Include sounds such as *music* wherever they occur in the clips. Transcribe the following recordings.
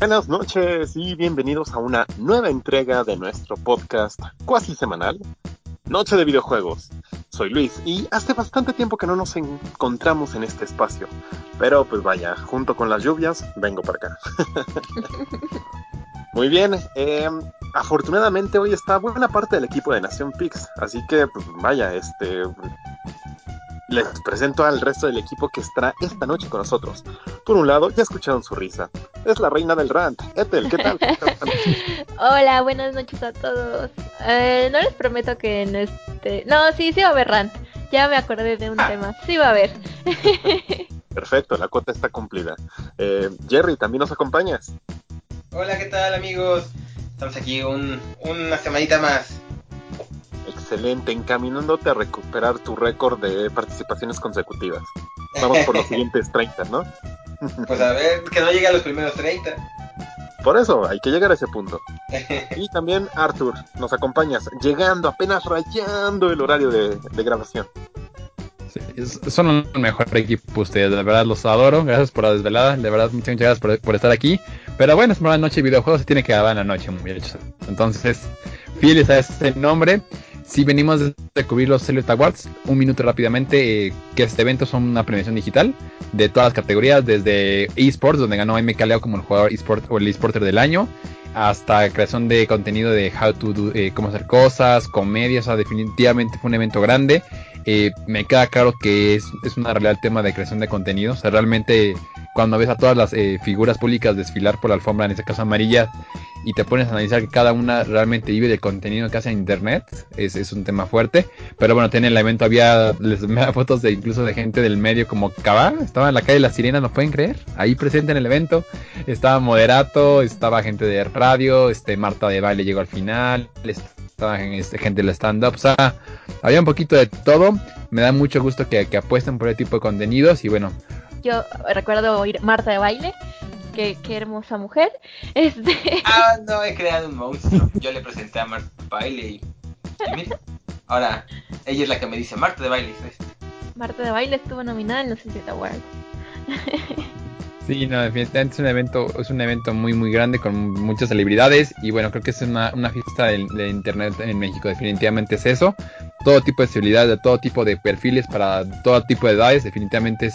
Buenas noches y bienvenidos a una nueva entrega de nuestro podcast cuasi semanal, Noche de Videojuegos. Soy Luis y hace bastante tiempo que no nos encontramos en este espacio, pero pues vaya, junto con las lluvias, vengo para acá. *laughs* Muy bien, eh, afortunadamente hoy está buena parte del equipo de Nación Pix, así que pues vaya, este les presento al resto del equipo que estará esta noche con nosotros. Por un lado, ya escucharon su risa. Es la reina del rant. Ethel, ¿qué tal? *laughs* Hola, buenas noches a todos. Eh, no les prometo que en este... No, sí, sí va a haber rant. Ya me acordé de un ah. tema. Sí va a haber. *laughs* Perfecto, la cuota está cumplida. Eh, Jerry, ¿también nos acompañas? Hola, ¿qué tal amigos? Estamos aquí una semanita más excelente, encaminándote a recuperar tu récord de participaciones consecutivas. Vamos por los *laughs* siguientes 30, ¿no? Pues a ver, que no llegue a los primeros 30. Por eso, hay que llegar a ese punto. *laughs* Y también Arthur, nos acompañas, llegando, apenas rayando el horario de, grabación. son un mejor equipo ustedes, de verdad los adoro, gracias por la desvelada, de verdad muchas, gracias por, estar aquí. Pero bueno, es una noche de videojuegos, se tiene que grabar en la noche, muchachos. Entonces, fieles a ese nombre, si venimos de cubrir los Elliot Awards, un minuto rápidamente, eh, que este evento son una premiación digital de todas las categorías, desde esports, donde ganó Caleo como el jugador esport o el esporter del año, hasta creación de contenido de how to do, eh, cómo hacer cosas, comedias, o sea, definitivamente fue un evento grande. Eh, me queda claro que es, es una realidad el tema de creación de contenido, o sea, realmente cuando ves a todas las figuras públicas desfilar por la alfombra, en este caso amarilla, y te pones a analizar que cada una realmente vive del contenido que hace en internet, es, un tema fuerte. Pero bueno, en el evento había, les da *laughs* fotos de incluso de gente del medio como Cabá, estaba en la calle Las Sirenas, ¿no pueden creer? Ahí presente en el evento, estaba Moderato, estaba gente de radio, este Marta de Baile llegó al final, estaba este, gente del stand-up, o sea, había un poquito de todo. Me da mucho gusto que, que apuesten por ese tipo de contenidos y bueno. Yo recuerdo oír Marta de Baile qué, hermosa mujer. Este... Ah, no, he creado un monstruo. Yo le presenté a Marta de baile y, mira, ahora ella es la que me dice Marta de baile. Marta de baile estuvo nominada en los City Awards. *laughs* Sí, no, definitivamente es un evento, es un evento muy muy grande con muchas celebridades y bueno, creo que es una, una fiesta de, internet en México, definitivamente es eso. Todo tipo de celebridades, de todo tipo de perfiles para todo tipo de edades, definitivamente es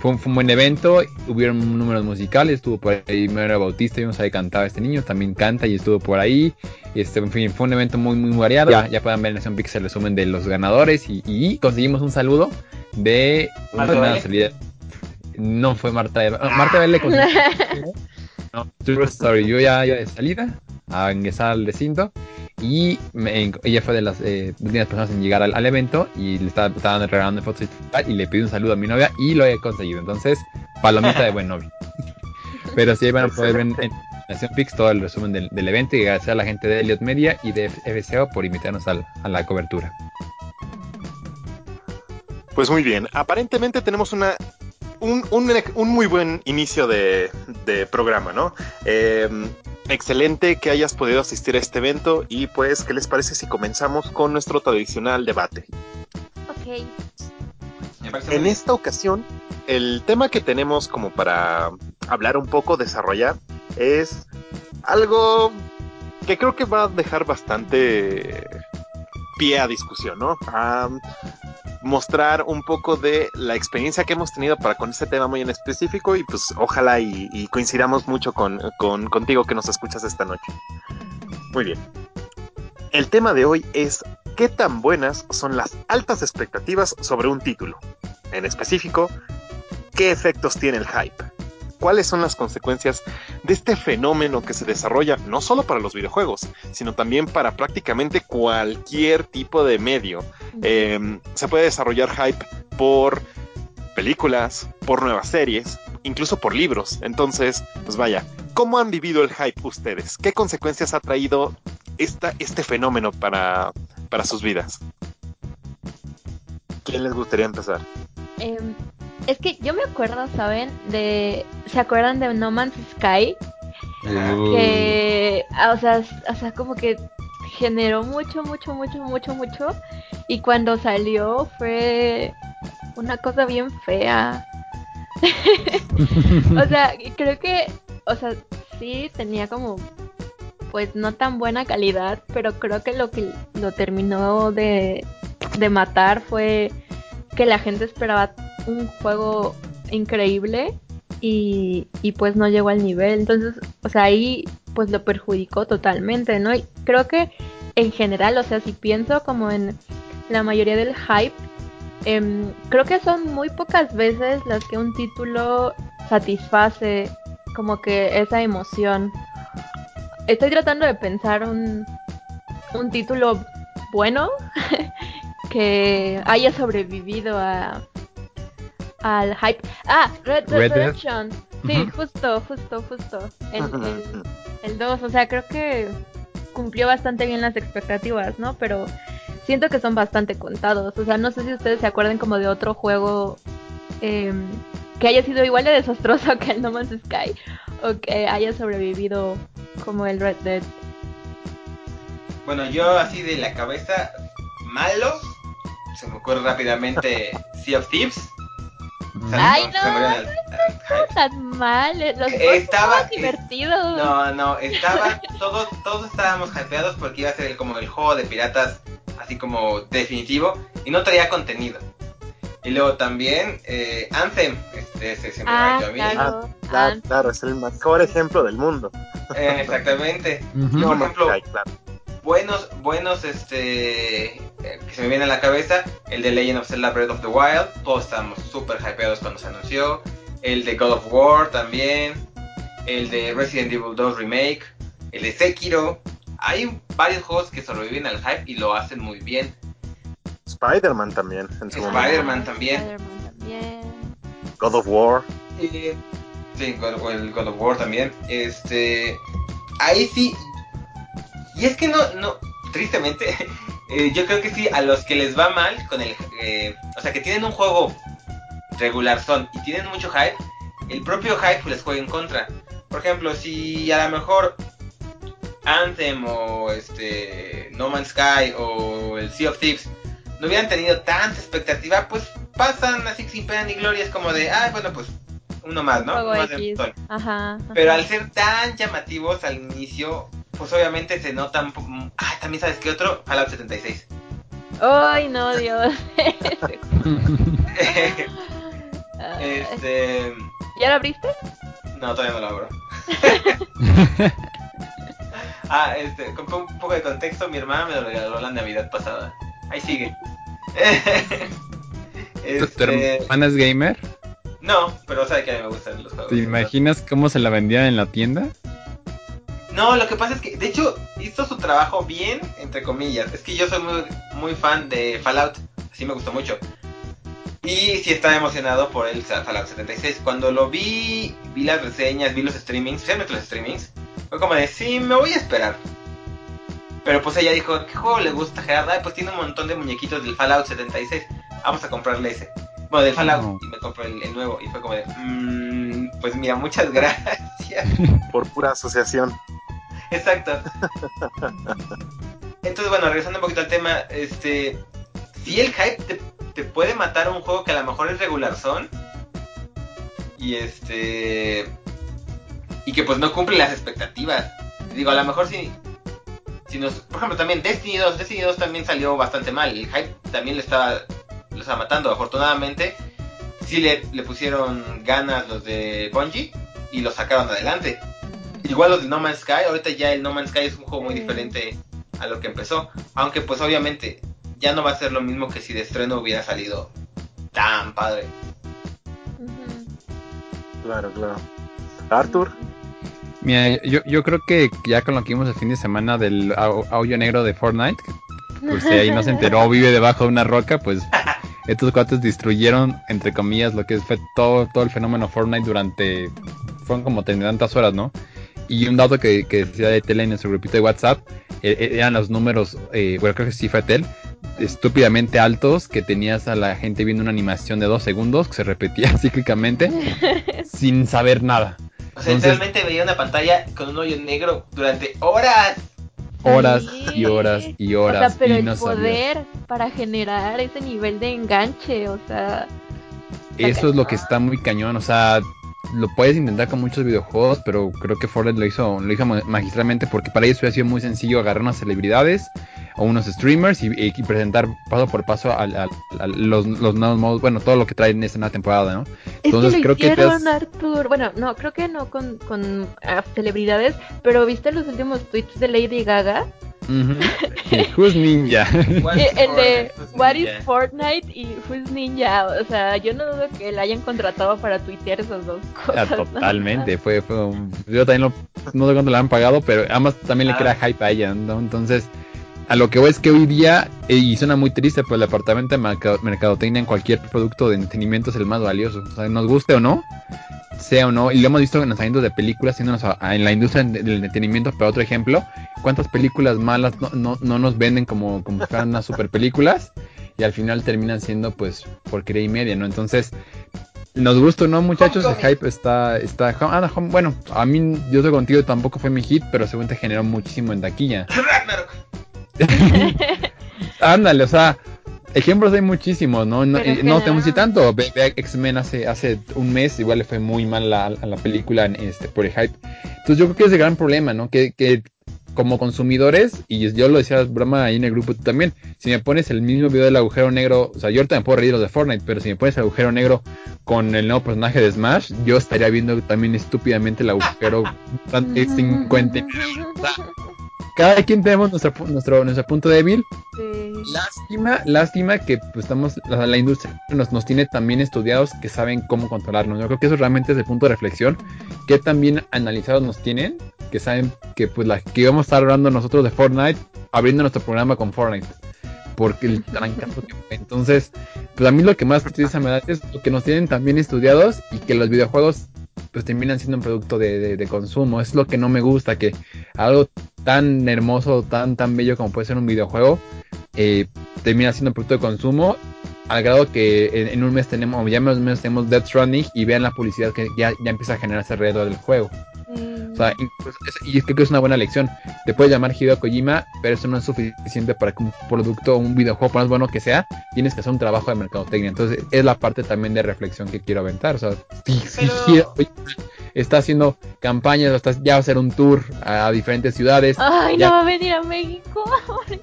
fue un, buen evento, hubieron números musicales, estuvo por ahí Mera Bautista, vimos ahí cantaba este niño, también canta y estuvo por ahí. Este, en fin, fue un evento muy muy variado. Ya, ya pueden ver en Nación Pixel el resumen de los ganadores y, conseguimos un saludo de una salida. No fue Marta de Marta le *laughs* No, True Story. Yo ya, ya de salida a ingresar al recinto y ella fue de las eh, últimas personas en llegar al, evento y le estaba, estaban regalando fotos y, le pidió un saludo a mi novia y lo he conseguido. Entonces, palomita de buen novio. *laughs* Pero sí van a poder ver en, Nación Pix todo el resumen del, evento y agradecer a la gente de Elliot Media y de FCO por invitarnos a la cobertura. Pues muy bien, aparentemente tenemos una un, un, muy buen inicio de, de programa, ¿no? Eh, excelente que hayas podido asistir a este evento y pues, ¿qué les parece si comenzamos con nuestro tradicional debate? Ok. En esta ocasión, el tema que tenemos como para hablar un poco, desarrollar, es algo que creo que va a dejar bastante pie a discusión, ¿no? mostrar un poco de la experiencia que hemos tenido para con este tema muy en específico y pues ojalá y, coincidamos mucho con, contigo que nos escuchas esta noche. Muy bien. El tema de hoy es qué tan buenas son las altas expectativas sobre un título. En específico, qué efectos tiene el hype cuáles son las consecuencias de este fenómeno que se desarrolla no solo para los videojuegos, sino también para prácticamente cualquier tipo de medio. Em, se puede desarrollar hype por películas, por nuevas series, incluso por libros. Entonces, pues vaya, ¿cómo han vivido el hype ustedes? ¿Qué consecuencias ha traído esta, este fenómeno para, para sus vidas? ¿Quién les gustaría empezar? Em, es que yo me acuerdo, ¿saben? De. ¿Se acuerdan de No Man's Sky? Que. Ah, o sea, o sea, como que generó mucho, mucho, mucho, mucho, mucho. Y cuando salió fue una cosa bien fea. *laughs* o sea, creo que. O sea, sí tenía como pues no tan buena calidad, pero creo que lo que lo terminó de, de matar fue que la gente esperaba un juego increíble y, y pues no llegó al nivel. Entonces, o sea, ahí pues lo perjudicó totalmente, ¿no? Y creo que en general, o sea, si pienso como en la mayoría del hype, em, creo que son muy pocas veces las que un título satisface como que esa emoción. Estoy tratando de pensar un, un título bueno *laughs* que haya sobrevivido a al hype. Ah, Red Dead Red Dead. Redemption. Sí, Ujú. justo, justo, justo. El, el, el 2, o sea, creo que cumplió bastante bien las expectativas, ¿no? Pero siento que son bastante contados. O sea, no sé si ustedes se acuerdan como de otro juego em, que haya sido igual de desastroso *laughs* que el No Man's Sky o que haya sobrevivido como el Red Dead. Bueno, yo así de la cabeza, malos, se me ocurre rápidamente Sea of Thieves. Ay, no, al hype. Tan mal, eh, los juegos estaba- estaban divertidos. No, no, estaba, todos, todos estábamos hypeados porque iba a ser el- como el juego de piratas, así como definitivo, y no traía contenido. Y luego también eh, Anthem, este, ese se me Ah, a mí. claro. Claro, Ah, claro, es el mejor ejemplo del mundo. Eh, exactamente. No, *laughs* No, por ejemplo, claro. Buenos, buenos, este, eh, que se me viene a la cabeza, el de Legend of Zelda Breath of the Wild, todos estábamos súper hypeados cuando se anunció, el de God of War también, el de Resident Evil 2 Remake, el de Sekiro, hay varios juegos que sobreviven al hype y lo hacen muy bien. Spider-Man también, en su Spider- momento. Spider-Man también. Spider-Man también. God of War. Sí, God, o el God of War también. Este, ahí sí. Y es que no, no, tristemente, *laughs* eh, yo creo que sí, a los que les va mal con el, eh, o sea, que tienen un juego regular son y tienen mucho hype, el propio hype les juega en contra. Por ejemplo, si a lo mejor Anthem o este No Man's Sky o el Sea of Thieves no hubieran tenido tanta expectativa, pues pasan así sin pena ni gloria, es como de, ah, bueno, pues uno más, ¿no? Uno más de ajá. Pero al ser tan llamativos al inicio, pues obviamente se notan. Ah, también sabes que otro, Fallout 76. Ay, no, Dios. *laughs* Este. ¿Ya lo abriste? No, todavía no lo abro. *laughs* ah, este, con un poco de contexto, mi hermana me lo regaló la Navidad pasada. Ahí sigue. *laughs* ¿Tu este, hermana es gamer? no, pero sabe que a mí me gustan los juegos. ¿Te imaginas cómo se la vendían en la tienda? No, lo que pasa es que, de hecho, hizo su trabajo bien, entre comillas. Es que yo soy muy, muy fan de Fallout, así me gustó mucho. Y sí estaba emocionado por el Fallout 76. Cuando lo vi, vi las reseñas, vi los streamings, especialmente los streamings, fue como de, sí, me voy a esperar. Pero pues ella dijo, ¿qué juego le gusta a Gerard? Ay, pues tiene un montón de muñequitos del Fallout 76, vamos a comprarle ese. Bueno, del Fallout, No. y me compré el, el nuevo. Y fue como de, "Mm, pues mira, muchas *laughs* gracias. Por pura asociación. Exacto. Entonces, bueno, regresando un poquito al tema, este, si el hype te, te puede matar a un juego que a lo mejor es regular son y este y que pues no cumple las expectativas. Digo, a lo mejor si si nos, por ejemplo, también Destiny 2, Destiny 2 también salió bastante mal, el hype también le estaba lo estaba matando. Afortunadamente, sí le, le pusieron ganas los de Bungie y lo sacaron adelante. Igual los de No Man's Sky, ahorita ya el No Man's Sky es un juego muy diferente a lo que empezó. Aunque pues obviamente ya no va a ser lo mismo que si de estreno hubiera salido tan padre. Claro, claro. Arthur, Mira, yo, yo creo que ya con lo que vimos el fin de semana del au- audio negro de Fortnite, pues si ahí no se enteró, vive debajo de una roca, pues estos cuates destruyeron, entre comillas, lo que fue todo, todo el fenómeno Fortnite durante, fueron como tantas horas, ¿no? Y un dato que, que decía de Tele en nuestro grupito de WhatsApp, eh, eh, eran los números, eh, bueno, creo que sí fue Tel, estúpidamente altos, que tenías a la gente viendo una animación de dos segundos que se repetía *laughs* cíclicamente *laughs* sin saber nada. O sea, Entonces- literalmente veía una pantalla con un hoyo negro durante horas. Horas Sí. y horas y O horas sea, pero y el no sabías. poder para generar ese nivel de enganche, o sea, Eso es lo que está muy cañón, o sea, lo puedes intentar con muchos videojuegos, pero creo que Fortnite lo hizo, lo hizo magistralmente porque para ellos hubiera sido muy sencillo agarrar unas celebridades o unos streamers y, presentar paso por paso a, los, nuevos modos, bueno, todo lo que traen en esta nueva temporada, ¿no? Entonces es que creo que Arthur, bueno, no, creo que no con, con ah, celebridades, pero ¿viste los últimos tweets de Lady Gaga? *laughs* Who's Ninja? el de What is Fortnite y Who's Ninja. O sea, yo no dudo que la hayan contratado para tuitear esas dos cosas. totalmente, fue, fue yo también no sé cuánto le han pagado, pero además también le crea hype a ella, ¿no? Entonces, a lo que voy es que hoy día, y suena muy triste, pues el departamento de mercadotecnia en cualquier producto de entretenimiento es el más valioso. O sea, nos guste o no, sea o no, y lo hemos visto en los años de películas, en la industria del entretenimiento, pero otro ejemplo, cuántas películas malas no, no, nos venden como, como fueran unas super películas y al final terminan siendo pues porquería y media, ¿no? Entonces, nos gusta, ¿no, muchachos? El hype está, está, ah, bueno, a mí, yo estoy contigo, tampoco fue mi hit, pero según te generó muchísimo en taquilla. *laughs* Ándale, o sea, ejemplos hay muchísimos, ¿no? No, no tenemos ni tanto. Ve, X-Men hace, hace un mes, igual le fue muy mal a la película este, por el hype. Entonces yo creo que es el gran problema, ¿no? Que, que como consumidores, y yo lo decía broma ahí en el grupo también, si me pones el mismo video del agujero negro, o sea, yo ahorita me puedo reír los de Fortnite, pero si me pones el agujero negro con el nuevo personaje de Smash, yo estaría viendo también estúpidamente el agujero *laughs* 50 cada quien tenemos nuestro, nuestro, nuestro punto débil. Lástima, lástima que pues, estamos, la, industria nos, nos tiene también estudiados que saben cómo controlarnos. Yo creo que eso realmente es el punto de reflexión. Que también analizados nos tienen, que saben que pues la que íbamos a estar hablando nosotros de Fortnite, abriendo nuestro programa con Fortnite. Porque el Entonces, pues a mí lo que más tristeza me da es lo que nos tienen también estudiados y que los videojuegos pues terminan siendo un producto de, de, consumo. Es lo que no me gusta, que algo tan hermoso, tan, tan bello como puede ser un videojuego, eh, termina siendo un producto de consumo. Al grado que en, un mes tenemos, ya más o menos tenemos Death Stranding y vean la publicidad que ya, ya empieza a generarse alrededor del juego. O sea, y es que es una buena lección. Te puedes llamar Hideo Kojima, pero eso no es suficiente para que un producto o un videojuego, por más bueno que sea, tienes que hacer un trabajo de mercadotecnia. Entonces, es la parte también de reflexión que quiero aventar. O sea, si, Hideo está haciendo campañas, está, ya va a hacer un tour a, diferentes ciudades. Ay, no va a venir a México. *laughs*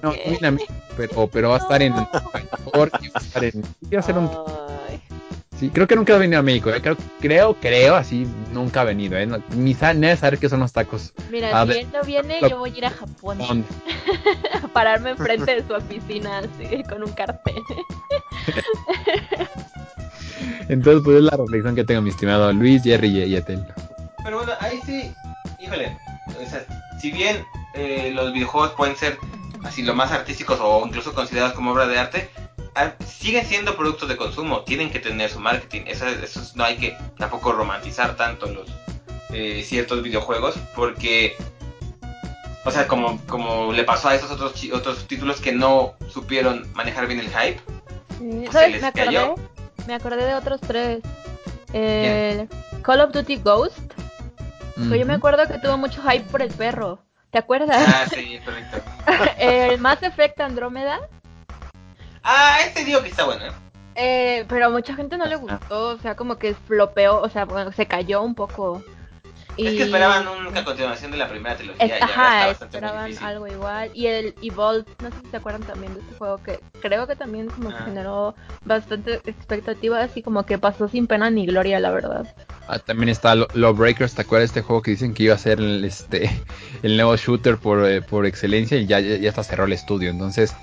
No, viene a México, pero, pero va a estar en. *laughs* va a estar en. Va a hacer un. Sí, creo que nunca ha venido a México, ¿eh? creo, creo, creo, así nunca ha venido, ¿eh? ni sabe, saber qué son los tacos. Mira, si él no viene, yo voy a ir a Japón. a *laughs* pararme enfrente de su oficina, así, con un cartel. *laughs* Entonces, pues es la reflexión que tengo, mi estimado Luis, Jerry y, Etel. Pero bueno, ahí sí, híjole, o sea, si bien eh, los videojuegos pueden ser así lo más artísticos o incluso considerados como obra de arte, siguen siendo productos de consumo, tienen que tener su marketing. Eso, no hay que tampoco romantizar tanto los eh, ciertos videojuegos, porque, o sea, como, como le pasó a esos otros, otros títulos que no supieron manejar bien el hype. Pues ¿Sabes? me, acordé, me acordé de otros tres. Call of Duty Ghost. Yo me acuerdo que tuvo mucho hype por el perro. ¿Te acuerdas? Ah, sí, correcto. *laughs* el Mass Effect Andrómeda. Ah, este digo que está bueno, ¿eh? ¿eh? pero a mucha gente no le gustó, o sea, como que flopeó, o sea, bueno, se cayó un poco. Es que esperaban una continuación de la primera trilogía. ajá, esperaban algo igual. Y el Evolve, no sé si se acuerdan también de este juego que creo que también como que ah. generó bastante expectativas y como que pasó sin pena ni gloria, la verdad. Ah, también está Lawbreakers, ¿te acuerdas de este juego que dicen que iba a ser el, este, *laughs* el nuevo shooter por, eh, por excelencia y ya, ya, ya hasta cerró el estudio? Entonces,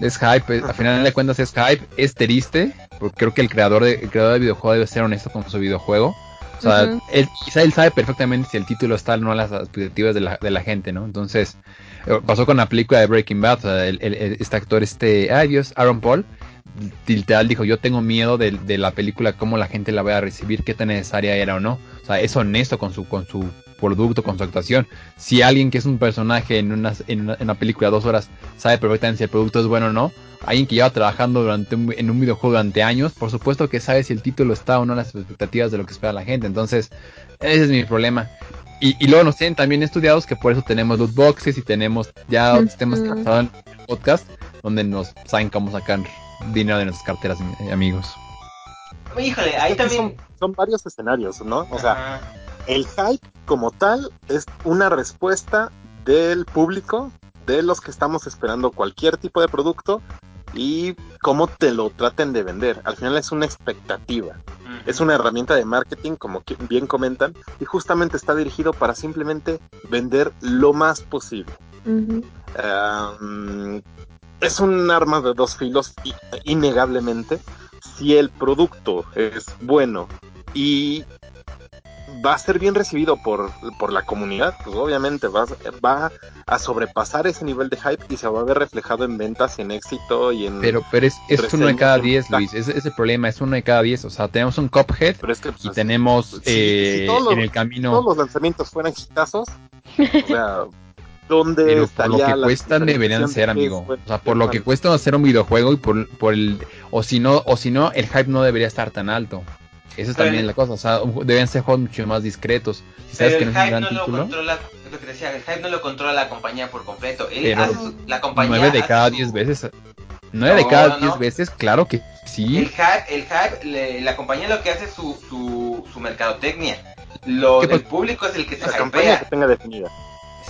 es hype, al final de cuentas es hype, es triste, porque creo que el creador de, el creador de videojuego debe ser honesto con su videojuego. O sea, él, quizá él sabe perfectamente si el título está o no a las expectativas de la, de la gente, ¿no? Entonces, eh, pasó con la película de Breaking Bad, o sea, el, este actor, este, ay Dios, Aaron Paul, literal dijo, yo tengo miedo de, de, la película, cómo la gente la va a recibir, qué tan necesaria era o no. O sea, es honesto con su, con su producto, con su actuación. Si alguien que es un personaje en una, en una, película de dos horas sabe perfectamente si el producto es bueno o no, alguien que lleva trabajando durante en un videojuego durante años, por supuesto que sabe si el título está o no en las expectativas de lo que espera la gente. Entonces, ese es mi problema. Y, y luego nos tienen también estudiados que por eso tenemos los boxes y tenemos ya sistemas en el podcast donde nos saben cómo sacar dinero de nuestras carteras, eh, amigos. Híjole, ahí también son varios escenarios, ¿no? O sea, el hype como tal es una respuesta del público, de los que estamos esperando cualquier tipo de producto y cómo te lo traten de vender. Al final es una expectativa. Es una herramienta de marketing, como bien comentan, y justamente está dirigido para simplemente vender lo más posible. es un arma de dos filos, innegablemente. Si el producto es bueno y va a ser bien recibido por, por la comunidad, pues obviamente va, va a sobrepasar ese nivel de hype y se va a ver reflejado en ventas, en éxito y en... Pero, pero es, es uno de cada diez, Luis, ese es el problema, es uno de cada diez, o sea, tenemos un Cuphead pues, y tenemos eh, en el camino... todos los lanzamientos fueran chistazos, o sea... *laughs* ¿Dónde pero por lo que cuestan deberían ser, amigo. O sea, por lo que cuesta hacer un videojuego y por, por el... O si no, o si no, el hype no debería estar tan alto. Esa es también la cosa, o sea, deben ser juegos mucho más discretos. Si sabes que no es un gran no título, lo controla, lo que decía, el hype no lo controla la compañía por completo. Él hace la compañía 9 de cada 10 veces. 9 de cada 10 veces, claro que sí. El hype, el hype la compañía lo que hace es su, su, su mercadotecnia. Lo del público es el que se la campaña que tenga definida.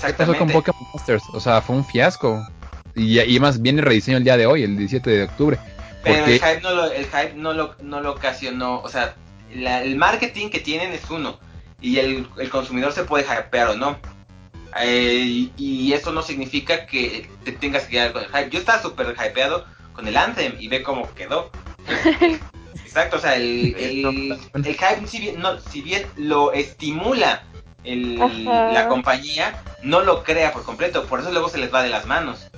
¿Qué pasó con Pokémon Masters? O sea, fue un fiasco. Y, y más viene rediseño el día de hoy, el 17 de octubre. Pero el hype no lo, el hype no lo, no lo ocasionó, o sea, el marketing que tienen es uno y el, consumidor se puede hypear o no. Eh, y, eso no significa que te tengas que quedar con el hype. Yo estaba súper hypeado con el Anthem y ve cómo quedó. *laughs* Exacto, o sea, el, el, hype, si bien, no, si bien lo estimula la compañía, no lo crea por completo. Por eso luego se les va de las manos.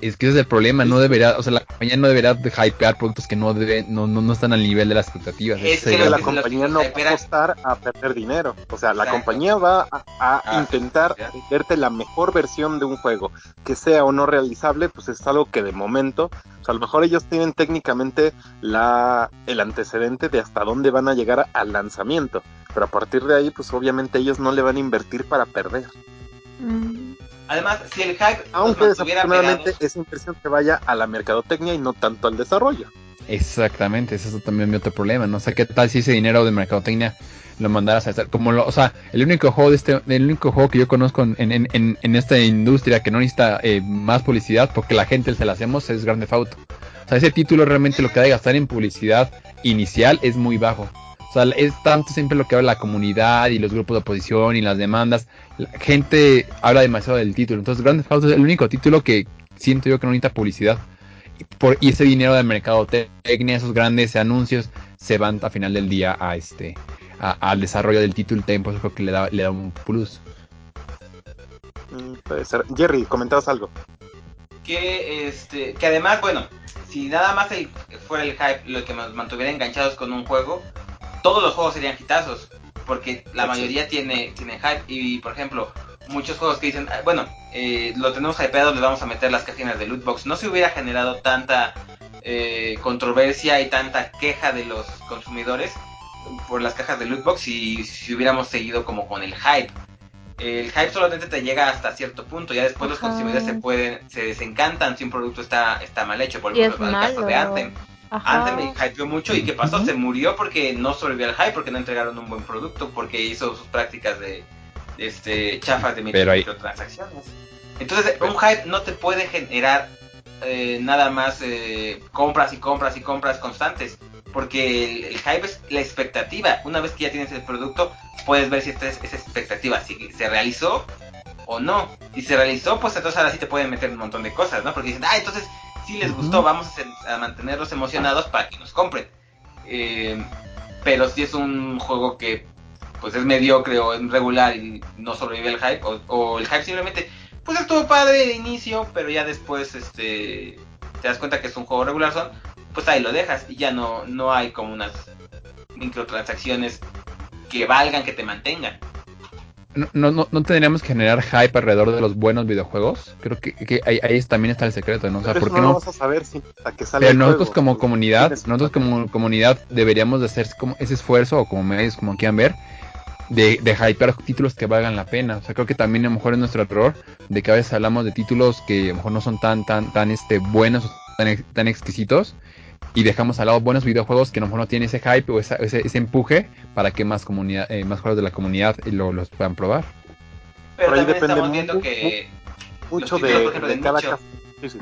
Es que ese es el problema, no deberá, o sea, la compañía no deberá de hypear productos que no, deben, no, no, están al nivel de las expectativas. Es que la compañía no va a apostar a perder dinero. O sea, la compañía va a, ah, intentar venderte la mejor versión de un juego. Que sea o no realizable, pues es algo que de momento, o sea, a lo mejor ellos tienen técnicamente la, el antecedente de hasta dónde van a llegar al lanzamiento. Pero a partir de ahí, pues obviamente ellos no le van a invertir para perder. Mm. Además, si el hype. Aunque desafortunadamente esa inversión que vaya a la mercadotecnia y no tanto al desarrollo. Exactamente, ese es también mi otro problema, ¿no? O sea, ¿qué tal si ese dinero de mercadotecnia lo mandaras a estar? Como lo, o sea, el único juego de este, el único juego que yo conozco en, en, en, en esta industria que no necesita eh, más publicidad porque la gente se la hacemos es Grande Auto. O sea, ese título realmente lo que ha de gastar en publicidad inicial es muy bajo. O sea, es tanto siempre lo que habla la comunidad y los grupos de oposición y las demandas. La gente habla demasiado del título. Entonces, Grand Theft Auto es el único título que siento yo que no necesita publicidad. Y, por, y ese dinero del mercado técnico, esos grandes anuncios, se van a final del día a este al desarrollo del título. Tempo, eso creo que le da, le da un plus. Mm, puede ser. Jerry, comentabas algo. Que este, que además, bueno, si nada más el, fuera el hype lo que nos mantuviera enganchados con un juego, todos los juegos serían hitazos, porque la mayoría tiene, tiene hype. Y por ejemplo, muchos juegos que dicen, ah, bueno, eh, lo tenemos hypeado, le vamos a meter las cajinas de lootbox. No se hubiera generado tanta eh, controversia y tanta queja de los consumidores por las cajas de lootbox si, si hubiéramos seguido como con el hype. El hype solamente te llega hasta cierto punto, ya después los consumidores se pueden, se desencantan si un producto está, está mal hecho, por ejemplo, el caso de Anthem antes me hypeó mucho y ¿qué pasó? Se murió porque no sobrevivió al hype, porque no entregaron un buen producto, porque hizo sus prácticas de, este chafas de microtransacciones. Entonces, un hype no te puede generar eh, nada más eh, compras y compras y compras constantes, porque el, hype es la expectativa. Una vez que ya tienes el producto, puedes ver si esta es, esa expectativa, si se realizó o no. Si se realizó, pues entonces ahora sí te pueden meter un montón de cosas, ¿no? Porque dicen, ah, entonces si les gustó, vamos a, mantenerlos emocionados para que nos compren. Eh, pero si es un juego que pues es mediocre o es regular y no sobrevive el hype, o, el hype simplemente, pues estuvo padre de inicio, pero ya después este te das cuenta que es un juego regular, son, pues ahí lo dejas y ya no, no hay como unas microtransacciones que valgan, que te mantengan no, no, no tendríamos que generar hype alrededor de los buenos videojuegos. Creo que, que ahí, ahí, también está el secreto, ¿no? O sea, ¿por qué no? Vamos a saber si que sale Pero nosotros como comunidad, nosotros como comunidad deberíamos de hacer como ese esfuerzo, o como medios, como quieran ver, de, de hypear títulos que valgan la pena. O sea, creo que también a lo mejor es nuestro error de que a veces hablamos de títulos que a lo mejor no son tan, tan, tan este, buenos, tan, tan exquisitos, y dejamos al lado buenos videojuegos que a lo mejor no tienen ese hype o esa- ese, ese empuje para que más comunidad, eh, más jugadores de la comunidad lo- los puedan probar. Pero Por ahí depende estamos viendo que Mucho de, títulos, por ejemplo, de de cada nicho. caso. Sí, sí.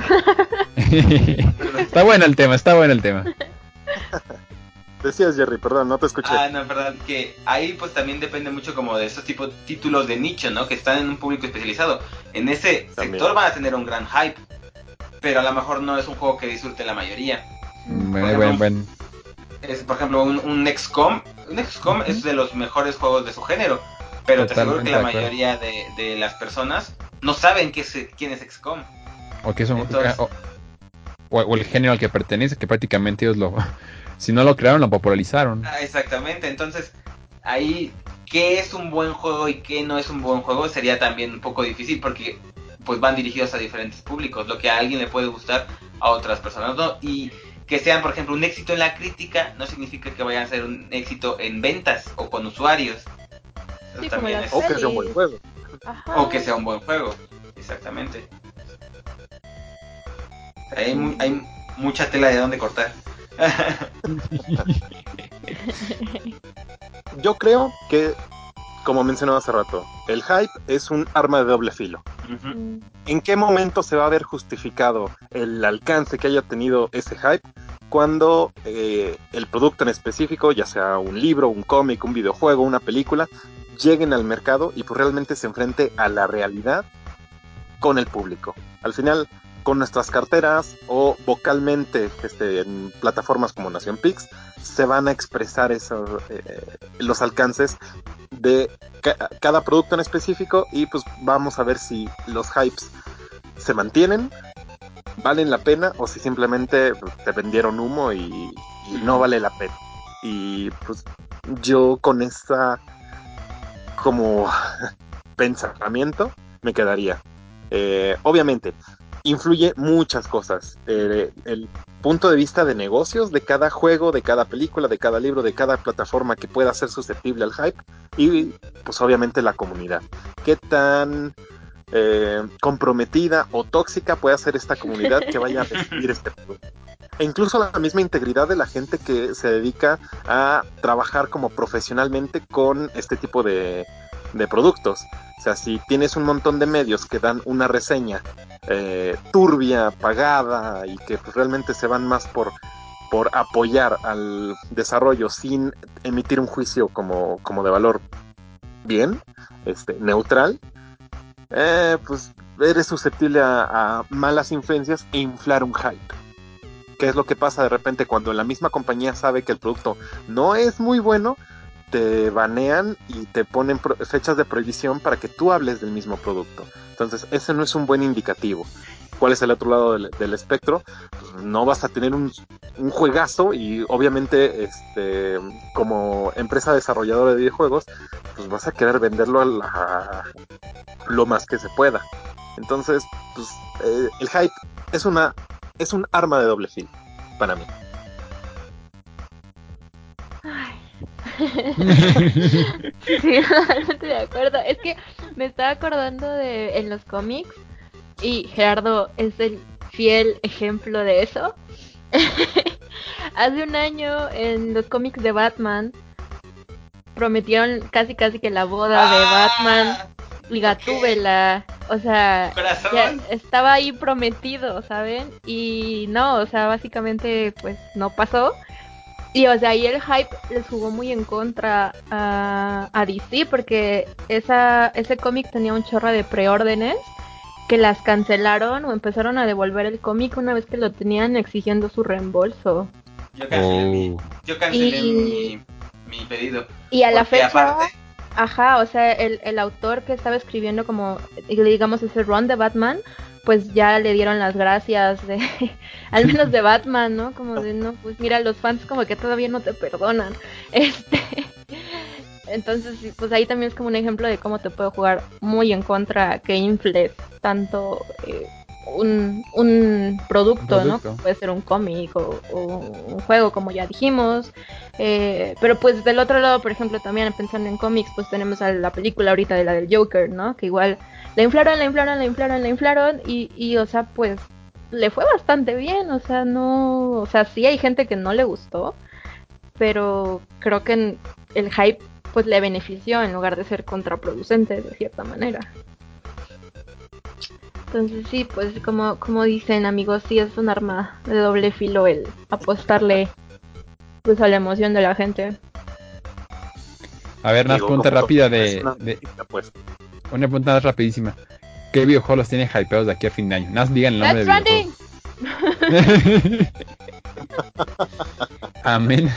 *laughs* está bueno el tema, está bueno el tema. *laughs* Decías, Jerry, perdón, no te escuché. Ah, no, verdad, que ahí pues también depende mucho como de esos tipos títulos de nicho, ¿no? Que están en un público especializado. En ese También. sector van a tener un gran hype, pero a lo mejor no es un juego que disfrute la mayoría. Bueno, bueno. Es, por ejemplo, un, un XCOM. Un XCOM es de los mejores juegos de su género, pero te aseguro que la de mayoría de, de las personas no saben qué es, quién es XCOM. O que Entonces- o, o- o el género al que pertenece, que prácticamente ellos lo, *laughs* si no lo crearon, lo popularizaron. Ah, exactamente, entonces ahí qué es un buen juego y qué no es un buen juego sería también un poco difícil porque pues van dirigidos a diferentes públicos, lo que a alguien le puede gustar a otras personas, ¿no? Y que sean, por ejemplo, un éxito en la crítica no significa que vayan a ser un éxito en ventas o con usuarios. Eso Sí, como también las es- O que sea un buen juego. Ajá. o que sea un buen juego, exactamente. Hay, mu- hay mucha tela de dónde cortar. *laughs* Yo creo que, como mencionaba hace rato, el hype es un arma de doble filo. Mm, ¿En qué momento se va a ver justificado el alcance que haya tenido ese hype? Cuando eh, el producto en específico, ya sea un libro, un cómic, un videojuego, una película, lleguen al mercado y pues realmente se enfrente a la realidad con el público. Al final, con nuestras carteras o vocalmente este, en plataformas como Nación Pix, se van a expresar esos, eh, los alcances de ca- cada producto en específico y pues vamos a ver si los hypes se mantienen, valen la pena o si simplemente pues, te vendieron humo y, y no vale la pena. Y pues yo con esta como *laughs* pensamiento me quedaría. Eh, obviamente, influye muchas cosas. Eh, el punto de vista de negocios de cada juego, de cada película, de cada libro, de cada plataforma que pueda ser susceptible al hype y pues obviamente la comunidad. ¿Qué tan eh, comprometida o tóxica puede ser esta comunidad que vaya a recibir este producto? E incluso la misma integridad de la gente que se dedica a trabajar como profesionalmente con este tipo de, de productos. O sea, si tienes un montón de medios que dan una reseña eh, turbia, pagada y que pues, realmente se van más por, por apoyar al desarrollo sin emitir un juicio como, como de valor bien, este, neutral, eh, pues eres susceptible a, a malas influencias e inflar un hype. ¿Qué es lo que pasa de repente cuando la misma compañía sabe que el producto no es muy bueno? Te banean y te ponen fechas de prohibición para que tú hables del mismo producto. Entonces, ese no es un buen indicativo. ¿Cuál es el otro lado del, espectro? Pues, no vas a tener un, un juegazo y obviamente este como empresa desarrolladora de videojuegos pues vas a querer venderlo a la- lo más que se pueda entonces pues eh, el hype es una es un arma de doble filo para mí *laughs* sí, *laughs* totalmente de acuerdo. Es que me estaba acordando de en los cómics y Gerardo es el fiel ejemplo de eso. *laughs* Hace un año en los cómics de Batman prometieron casi casi que la boda de Batman y Gatúbela, o sea, ya estaba ahí prometido, ¿saben? Y no, o sea, básicamente pues no pasó. Y o sea, ahí el hype les jugó muy en contra a, a DC porque esa, ese cómic tenía un chorro de preórdenes que las cancelaron o empezaron a devolver el cómic una vez que lo tenían exigiendo su reembolso. Yo cancelé, mi, Oh. yo cancelé Y- mi, mi pedido. Y a la fecha, aparte, ajá, o sea, el, el autor que estaba escribiendo como, digamos, ese run de Batman, pues ya le dieron las gracias de, *laughs* al menos de Batman, ¿no? Como de, no, pues mira, los fans como que todavía no te perdonan. *laughs* Este, entonces, pues ahí también es como un ejemplo de cómo te puede jugar muy en contra que infles tanto eh, un, un producto, ¿no? Puede ser un cómic o, o un juego, como ya dijimos. Eh, pero pues del otro lado, por ejemplo, también pensando en cómics, pues tenemos a la película ahorita de la del Joker, ¿no? Que igual la inflaron, la inflaron, la inflaron, la inflaron y, y o sea, pues le fue bastante bien, o sea, no, o sea, sí hay gente que no le gustó, pero creo que el hype pues le benefició en lugar de ser contraproducente de cierta manera. Entonces sí, pues como, como dicen amigos, sí es un arma de doble filo el apostarle pues a la emoción de la gente. A ver, una pregunta rápida de, pues. Una pregunta rapidísima. ¿Qué videojuegos tienen hypeados de aquí a fin de año? Nada digan el nombre de *laughs* Amén.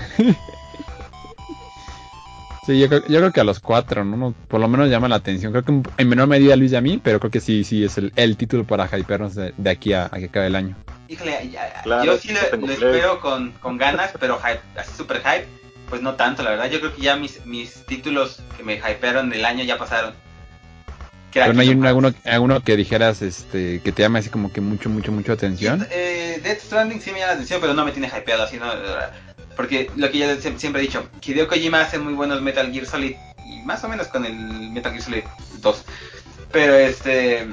sí, yo creo, que a los cuatro, ¿no? Por lo menos llama la atención. Creo que en menor medida Luis y a mí, pero creo que sí, sí es el, título para hypearnos de, aquí a, que acabe el año. Híjole, yo sí lo, espero con, ganas, pero así super hype, pues no tanto, la verdad. Yo creo que ya mis, mis títulos que me hypearon del año ya pasaron. Pero no hay alguno, alguno que dijeras este que te llame así como que mucho, mucho, mucho atención. Eh, Death Stranding sí me llama la atención, pero no me tiene hypeado así, ¿no? Porque lo que ya siempre he dicho, Hideo Kojima hace muy buenos Metal Gear Solid y más o menos con el Metal Gear Solid 2. Pero este,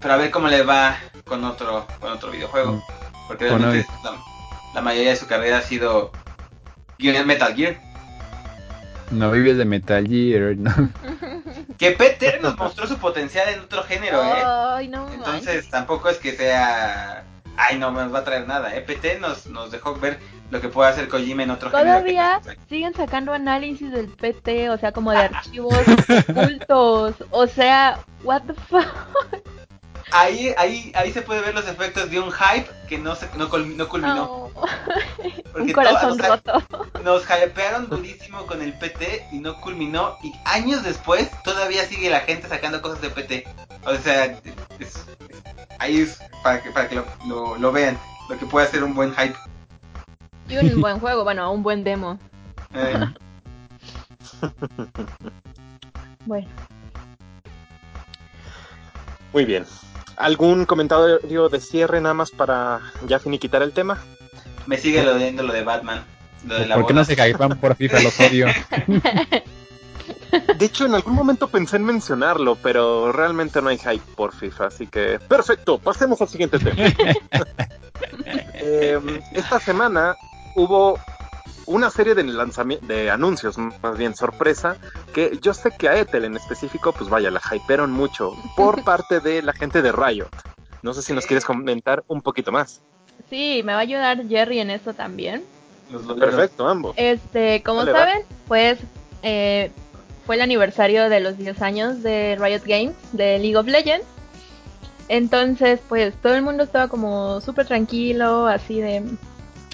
pero a ver cómo le va con otro con otro videojuego, mm. porque realmente la, mayoría de su carrera ha sido Metal Gear. No vives de Metal Gear, ¿no? *laughs* Que Peter nos mostró su potencial en otro género, ¿eh? Ay, no Entonces tampoco es que sea... Ay, no nos va a traer nada, ¿eh? PT nos, nos dejó ver lo que puede hacer Kojima en otro género. Todavía siguen sacando análisis del PT, o sea, como de archivos ocultos. O sea, what the fuck ahí, ahí, ahí se puede ver los efectos de un hype que no, se, no, culminó. un corazón roto. Nos hypearon durísimo con el PT y no culminó. Y años después todavía sigue la gente sacando cosas de PT. O sea, ahí es para que, para que lo, lo, vean. Lo que puede hacer un buen hype. Y un buen juego, bueno, un buen demo. Eh. bueno. Muy bien. ¿Algún comentario de cierre nada más para ya finiquitar el tema? Me sigue lo de, lo de Batman. De ¿Por qué no se caigan por FIFA los odio? De hecho, en algún momento pensé en mencionarlo, pero realmente no hay hype por FIFA, así que perfecto, pasemos al siguiente tema. *laughs* Em, esta semana hubo una serie de de anuncios, más bien sorpresa, que yo sé que a Ethel en específico, pues vaya, la hypearon mucho por *laughs* parte de la gente de Riot. No sé si nos quieres comentar un poquito más. Sí, me va a ayudar Jerry en eso también. Perfecto, ambos. Este, como saben, pues eh, fue el aniversario de los 10 años de Riot Games, de League of Legends. Entonces, pues todo el mundo estaba como súper tranquilo, así de,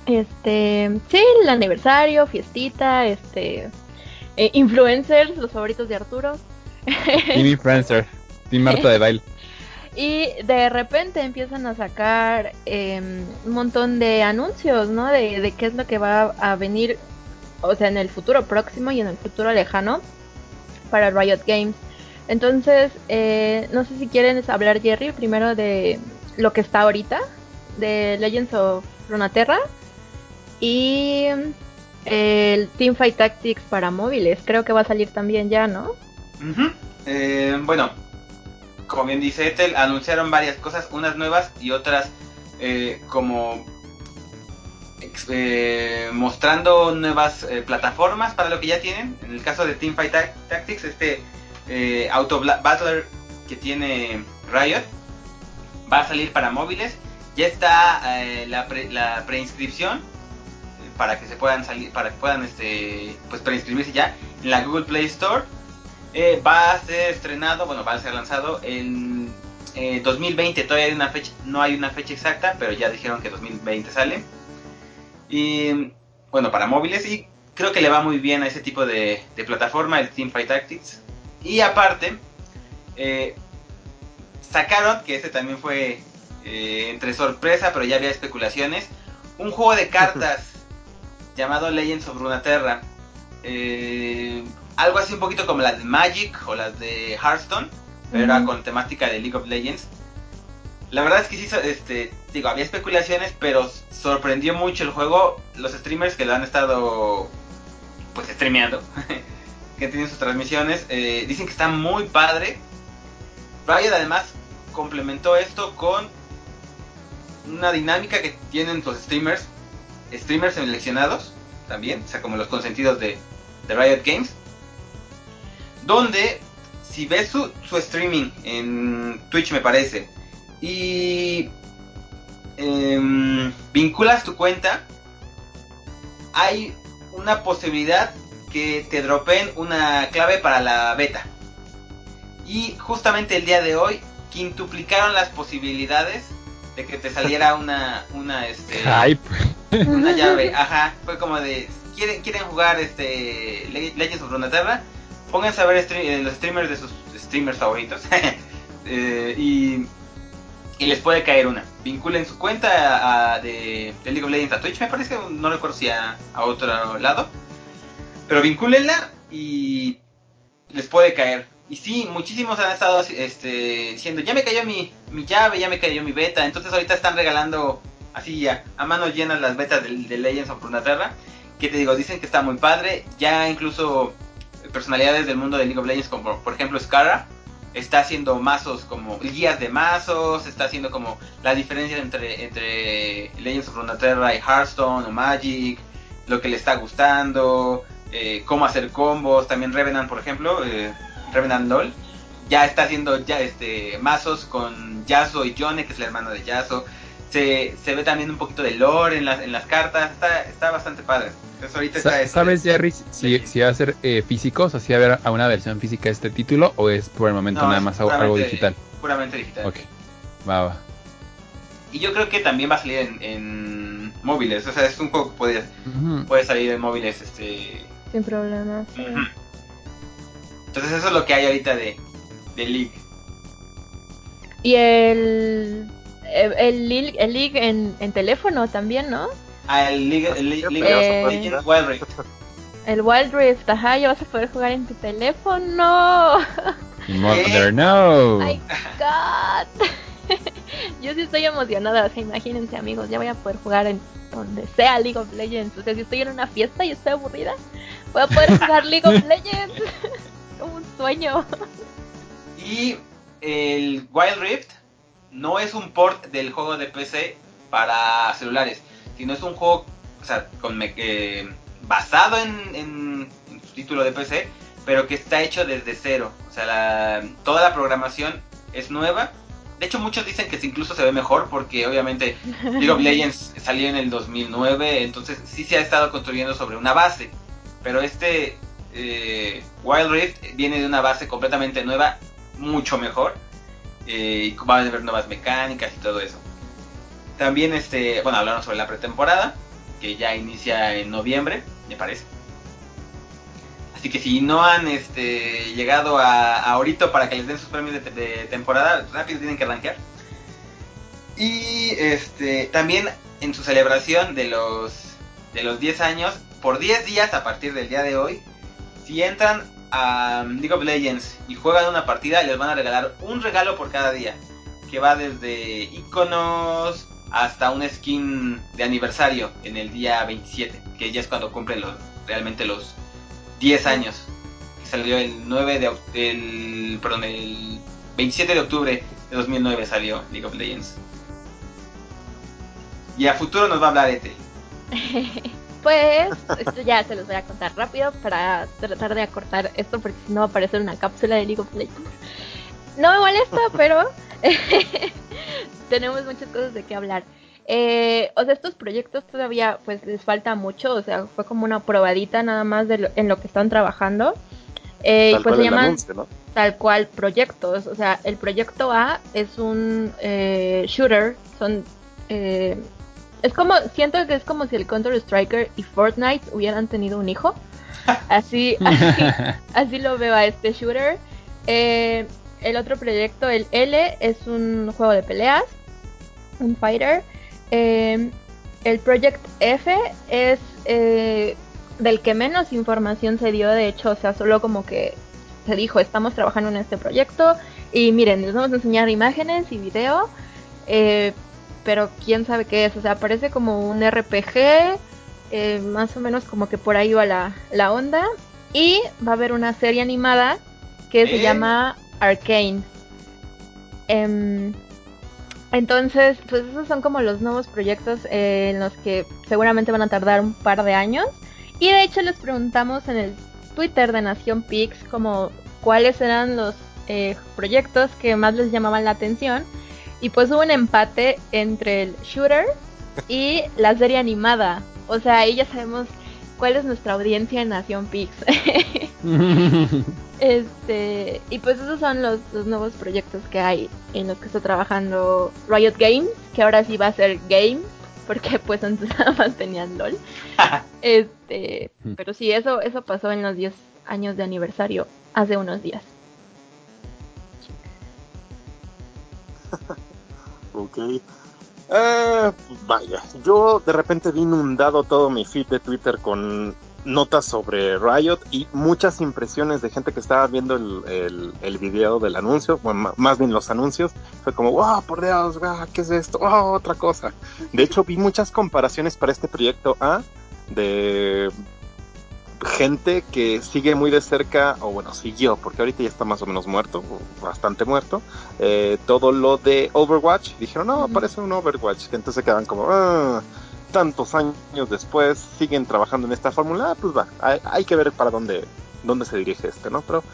este, sí, el aniversario, fiestita, este, eh, influencers, los favoritos de Arturo. Team *laughs* influencer, Team Marta de baile. Y de repente empiezan a sacar em, un montón de anuncios, ¿no? De, de, qué es lo que va a venir, o sea, en el futuro próximo y en el futuro lejano para Riot Games. Entonces, eh, no sé si quieren hablar, Jerry, primero de lo que está ahorita, de Legends of Runeterra y el Teamfight Tactics para móviles, creo que va a salir también ya, ¿no? Eh, bueno, como bien dice Ethel, anunciaron varias cosas, unas nuevas y otras eh, como eh, mostrando nuevas plataformas para lo que ya tienen. En el caso de Teamfight Tactics, este Auto Battler que tiene Riot va a salir para móviles. Ya está la, la preinscripción para que se puedan salir, para que puedan este, pues preinscribirse ya en la Google Play Store. Eh, va a ser estrenado, bueno, va a ser lanzado en 2020. Eh, todavía hay una fecha, no hay una fecha exacta, pero ya dijeron que 2020 sale. Y bueno, para móviles y creo que le va muy bien a ese tipo de, plataforma, el Teamfight Tactics. Y aparte, eh, sacaron, que ese también fue entre sorpresa, pero ya había especulaciones, un juego de *laughs* cartas llamado Legends of Runeterra. Eh, algo así un poquito como las de Magic o las de Hearthstone, pero era con temática de League of Legends. La verdad es que sí, este, digo, había especulaciones, pero sorprendió mucho el juego. Los streamers que lo han estado, pues, streameando, *laughs* que tienen sus transmisiones, eh, dicen que está muy padre. Riot además complementó esto con una dinámica que tienen los streamers, streamers seleccionados también, o sea, como los consentidos de, de Riot Games, donde si ves su, su streaming en Twitch me parece, y em, vinculas tu cuenta, hay una posibilidad que te dropeen una clave para la beta. Y justamente el día de hoy quintuplicaron las posibilidades de que te saliera *laughs* una una este Hype. una llave, *laughs* ajá, fue como de quieren quieren jugar este Le- Legends of Runeterra, pónganse a ver eh, los streamers de sus streamers favoritos *laughs* eh, y les puede caer una. Vinculen su cuenta de, de League of Legends a Twitch, me parece, no recuerdo si a, otro lado. Pero vincúlenla y les puede caer. Y sí, muchísimos han estado este, diciendo, ya me cayó mi, mi llave, ya me cayó mi beta. Entonces ahorita están regalando así a, a manos llenas las betas de, de Legends of Runeterra. Que te digo, dicen que está muy padre. Ya incluso personalidades del mundo de League of Legends, como por ejemplo Scarra, está haciendo mazos como guías de mazos, está haciendo como la diferencia entre, entre Legends of Runeterra y Hearthstone o Magic, lo que le está gustando, eh, cómo hacer combos, también Revenant por ejemplo, eh, Revenant LOL, ya está haciendo ya este mazos con Yasuo y Yone, que es el hermano de Yasuo. Se, se ve también un poquito de lore en las, en las cartas, está, está bastante padre. Entonces ahorita está Sa- este- ¿Sabes, Jerry, si, si va a ser eh, físico, o sea, si va a haber a una versión física de este título o es por el momento No, nada más algo, digital? Puramente digital. Ok, va, va. Y yo creo que también va a salir en, en móviles. O sea, es un juego que puede, Ujú. puede salir en móviles. este Sin problemas. Entonces eso es lo que hay ahorita de, de League. Y el. El, el, League- el League en, en teléfono también, ¿no? Ah, el League, el League, League Eh, of Legends Wild Rift. *laughs* El Wild Rift, ajá, ya vas a poder jugar en tu teléfono. *laughs* Mother, no. *laughs* ¡Ay, God! Yo sí estoy emocionada, o sea, imagínense amigos, ya voy a poder jugar en donde sea League of Legends. O sea, si estoy en una fiesta y estoy aburrida, voy a poder jugar League of Legends. Como un sueño. Y el Wild Rift no es un port del juego de PC para celulares, sino es un juego o sea, con me- eh, basado en, en- en su título de PC, pero que está hecho desde cero. O sea, la- toda la programación es nueva. De hecho, muchos dicen que incluso se ve mejor porque obviamente *laughs* League of Legends salió en el 2009, entonces sí se ha estado construyendo sobre una base. Pero este eh, Wild Rift viene de una base completamente nueva, mucho mejor. Eh, y va a haber nuevas mecánicas y todo eso. También, este, bueno, hablaron sobre la pretemporada, que ya inicia en noviembre, me parece. Así que si no han este, llegado a, a ahorita para que les den sus premios de, de temporada, rápido tienen que arrancar. Y este también en su celebración de los de los 10 años, por 10 días a partir del día de hoy, si entran League of Legends y juegan una partida, les van a regalar un regalo por cada día, que va desde iconos hasta una skin de aniversario en el día 27, que ya es cuando cumplen los, realmente los 10 años. Salió el 9 de oc- el perdón, el 27 de octubre de 2009 salió League of Legends. Y a futuro nos va a hablar Ete. *laughs* Pues, esto ya se los voy a contar rápido para tratar de acortar esto porque si no va a parecer una cápsula de League of Legends. No me molesta, *laughs* pero *laughs* tenemos muchas cosas de qué hablar. Eh, o sea, estos proyectos todavía pues les falta mucho, o sea, fue como una probadita nada más de lo- en lo que están trabajando. Eh, y Tal pues cual se llaman anuncio, ¿no? tal cual proyectos. O sea, el proyecto A es un eh, shooter. Son. Es como. Siento que es como si el Counter Striker y Fortnite hubieran tenido un hijo. *laughs* Así, así, *laughs* así lo veo a este shooter. Eh, el otro proyecto, el L, es un juego de peleas. Un fighter. Eh, el Project F es eh, del que menos información se dio. De hecho, o sea, solo como que se dijo, estamos trabajando en este proyecto y miren, les vamos a enseñar imágenes y video, eh, pero quién sabe qué es, o sea, parece como un RPG, eh, más o menos como que por ahí va la, la onda, y va a haber una serie animada que se ¿Eh? llama Arcane. Em, Entonces, pues esos son como los nuevos proyectos eh, en los que seguramente van a tardar un par de años. Y de hecho les preguntamos en el Twitter de Nación Pix como cuáles eran los eh, proyectos que más les llamaban la atención. Y pues hubo un empate entre el shooter y la serie animada. O sea, ahí ya sabemos cuál es nuestra audiencia en Nación Pix. *laughs* este, y pues esos son los, los, nuevos proyectos que hay en los que está trabajando Riot Games, que ahora sí va a ser Game, porque *laughs* pues antes nada más tenían LOL. *laughs* este, pero sí, eso, eso pasó en los 10 años de aniversario hace unos días. Ok. Eh, vaya, yo de repente vi inundado todo mi feed de Twitter con notas sobre Riot y muchas impresiones de gente que estaba viendo el, el, el video del anuncio, bueno, más bien los anuncios. Fue como, wow, por Dios, ¿qué es esto? Oh, otra cosa. De hecho, vi muchas comparaciones para este proyecto A de gente que sigue muy de cerca, o bueno, siguió, porque ahorita ya está más o menos muerto, bastante muerto, eh, todo lo de Overwatch. Dijeron, no, parece un Overwatch. Que entonces quedan como, ah, tantos años después, siguen trabajando en esta fórmula, ah, pues va, hay, hay, que ver para dónde, dónde se dirige este, ¿no? Pero,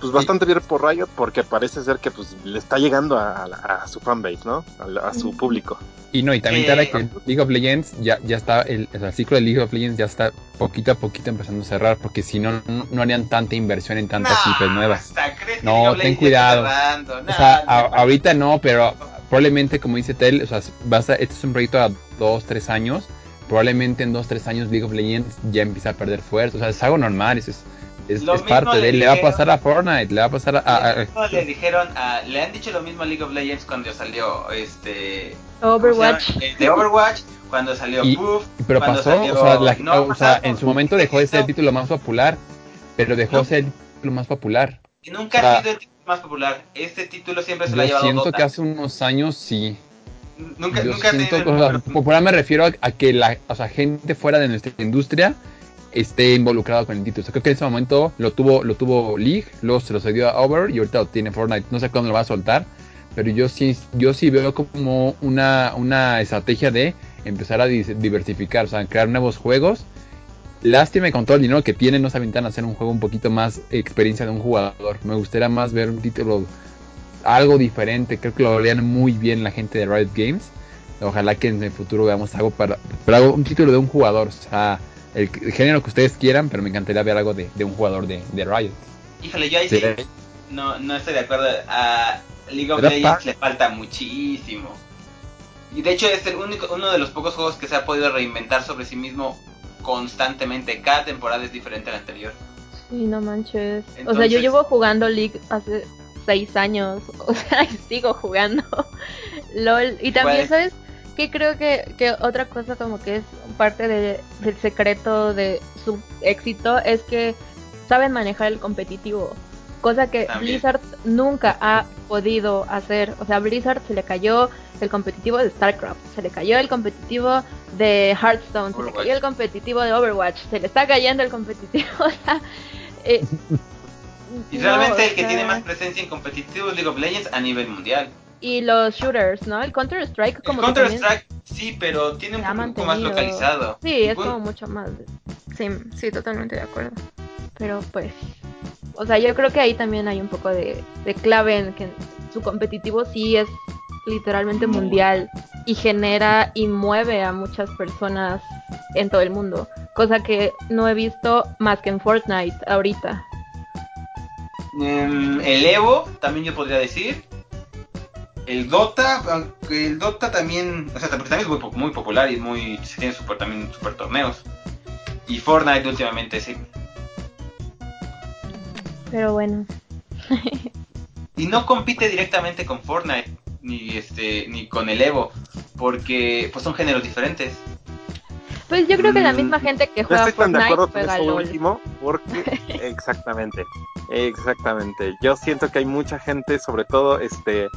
pues bastante bien por Riot, porque parece ser que pues le está llegando a, a, a su fanbase, ¿no? A, a su público. Y no, y también te eh, que League of Legends ya, ya está, el, el, ciclo de League of Legends ya está poquito a poquito empezando a cerrar, porque si no, no, no harían tanta inversión en tantas no, IPs nuevas. No, ten cuidado. No, o sea, a, ahorita no, pero probablemente, como dice Tel, o sea, vas a, este es un proyecto a dos, tres años, probablemente en dos, tres años League of Legends ya empieza a perder fuerza, o sea, es algo normal, es, es, es, es parte de él, le va a pasar a Fortnite, le va a pasar a... a, a le dijeron, a, le han dicho lo mismo a League of Legends cuando salió este... Overwatch. De Overwatch, cuando salió y, Puff, Pero pasó, salió... o sea, la, no, o sea en su momento dejó de ser el título más popular, pero dejó de ser el título más popular. Y nunca ha sido el título más popular. Este título siempre se lo ha llevado siento Dota. que hace unos años sí. Nunca, Yo nunca ha siento, o sea, popular me refiero a, a, que la o sea, gente fuera de nuestra industria esté involucrado con el título. Creo que en ese momento lo tuvo, lo tuvo League, luego se lo cedió a Over y ahorita lo tiene Fortnite. No sé cuándo lo va a soltar, pero yo sí, yo sí veo como una, una estrategia de empezar a diversificar, o sea, crear nuevos juegos. Lástima con todo el dinero que tienen, no se aventan a hacer un juego un poquito más experiencia de un jugador. Me gustaría más ver un título algo diferente. Creo que lo harían muy bien la gente de Riot Games. Ojalá que en el futuro veamos algo para, para un título de un jugador. O sea, el, el, género que ustedes quieran, pero me encantaría ver algo de, de un jugador de, de, Riot. Híjole, yo ahí sí, sí no, no estoy de acuerdo. A League of Legends le falta muchísimo. Y de hecho es el único, uno de los pocos juegos que se ha podido reinventar sobre sí mismo constantemente. Cada temporada es diferente a la anterior. Sí, no manches. Entonces, o sea, yo llevo jugando League hace seis años. *laughs* O sea, sigo jugando *laughs* LOL. Y también, igual, ¿sabes? Que creo que, que, otra cosa como que es parte de, del secreto de su éxito es que saben manejar el competitivo. Cosa que También. Blizzard nunca ha podido hacer. O sea, Blizzard se le cayó el competitivo de StarCraft, se le cayó el competitivo de Hearthstone, Overwatch. se le cayó el competitivo de Overwatch, se le está cayendo el competitivo. *laughs* O sea, eh, y realmente no, el que tiene más presencia en competitivo es League of Legends a nivel mundial y los shooters, ¿no? El Counter Strike como el Counter Strike sí, pero tiene un poco más localizado. Sí, es como mucho más. Sí, sí, totalmente de acuerdo. Pero pues, o sea, yo creo que ahí también hay un poco de, de clave en que su competitivo sí es literalmente mundial y genera y mueve a muchas personas en todo el mundo, cosa que no he visto más que en Fortnite ahorita. Um, el Evo, también yo podría decir, el Dota, aunque el Dota también, o sea, también es muy, muy popular y muy tiene super, también super torneos. Y Fortnite últimamente sí. Pero bueno. y no compite directamente con Fortnite ni este ni con el Evo, porque pues son géneros diferentes. Pues yo creo que la misma gente que juega no estoy Fortnite tan de acuerdo juega con eso LOL. último, porque *laughs* exactamente, exactamente. Yo siento que hay mucha gente, sobre todo este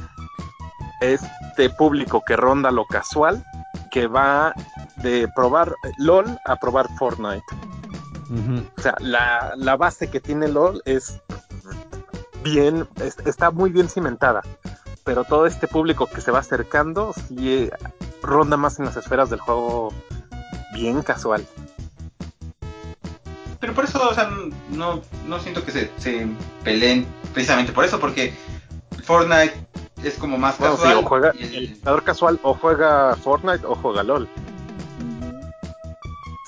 este público que ronda lo casual, que va de probar LOL a probar Fortnite. Uh -huh. O sea, la, la, base que tiene LOL es bien, es, está muy bien cimentada. pero todo este público que se va acercando sí ronda más en las esferas del juego bien casual. Pero por eso, o sea, no, no siento que se, se peleen precisamente por eso, porque Fortnite es como más Bueno, sí, casual. o juega, y el- el jugador casual o juega Fortnite o juega LOL.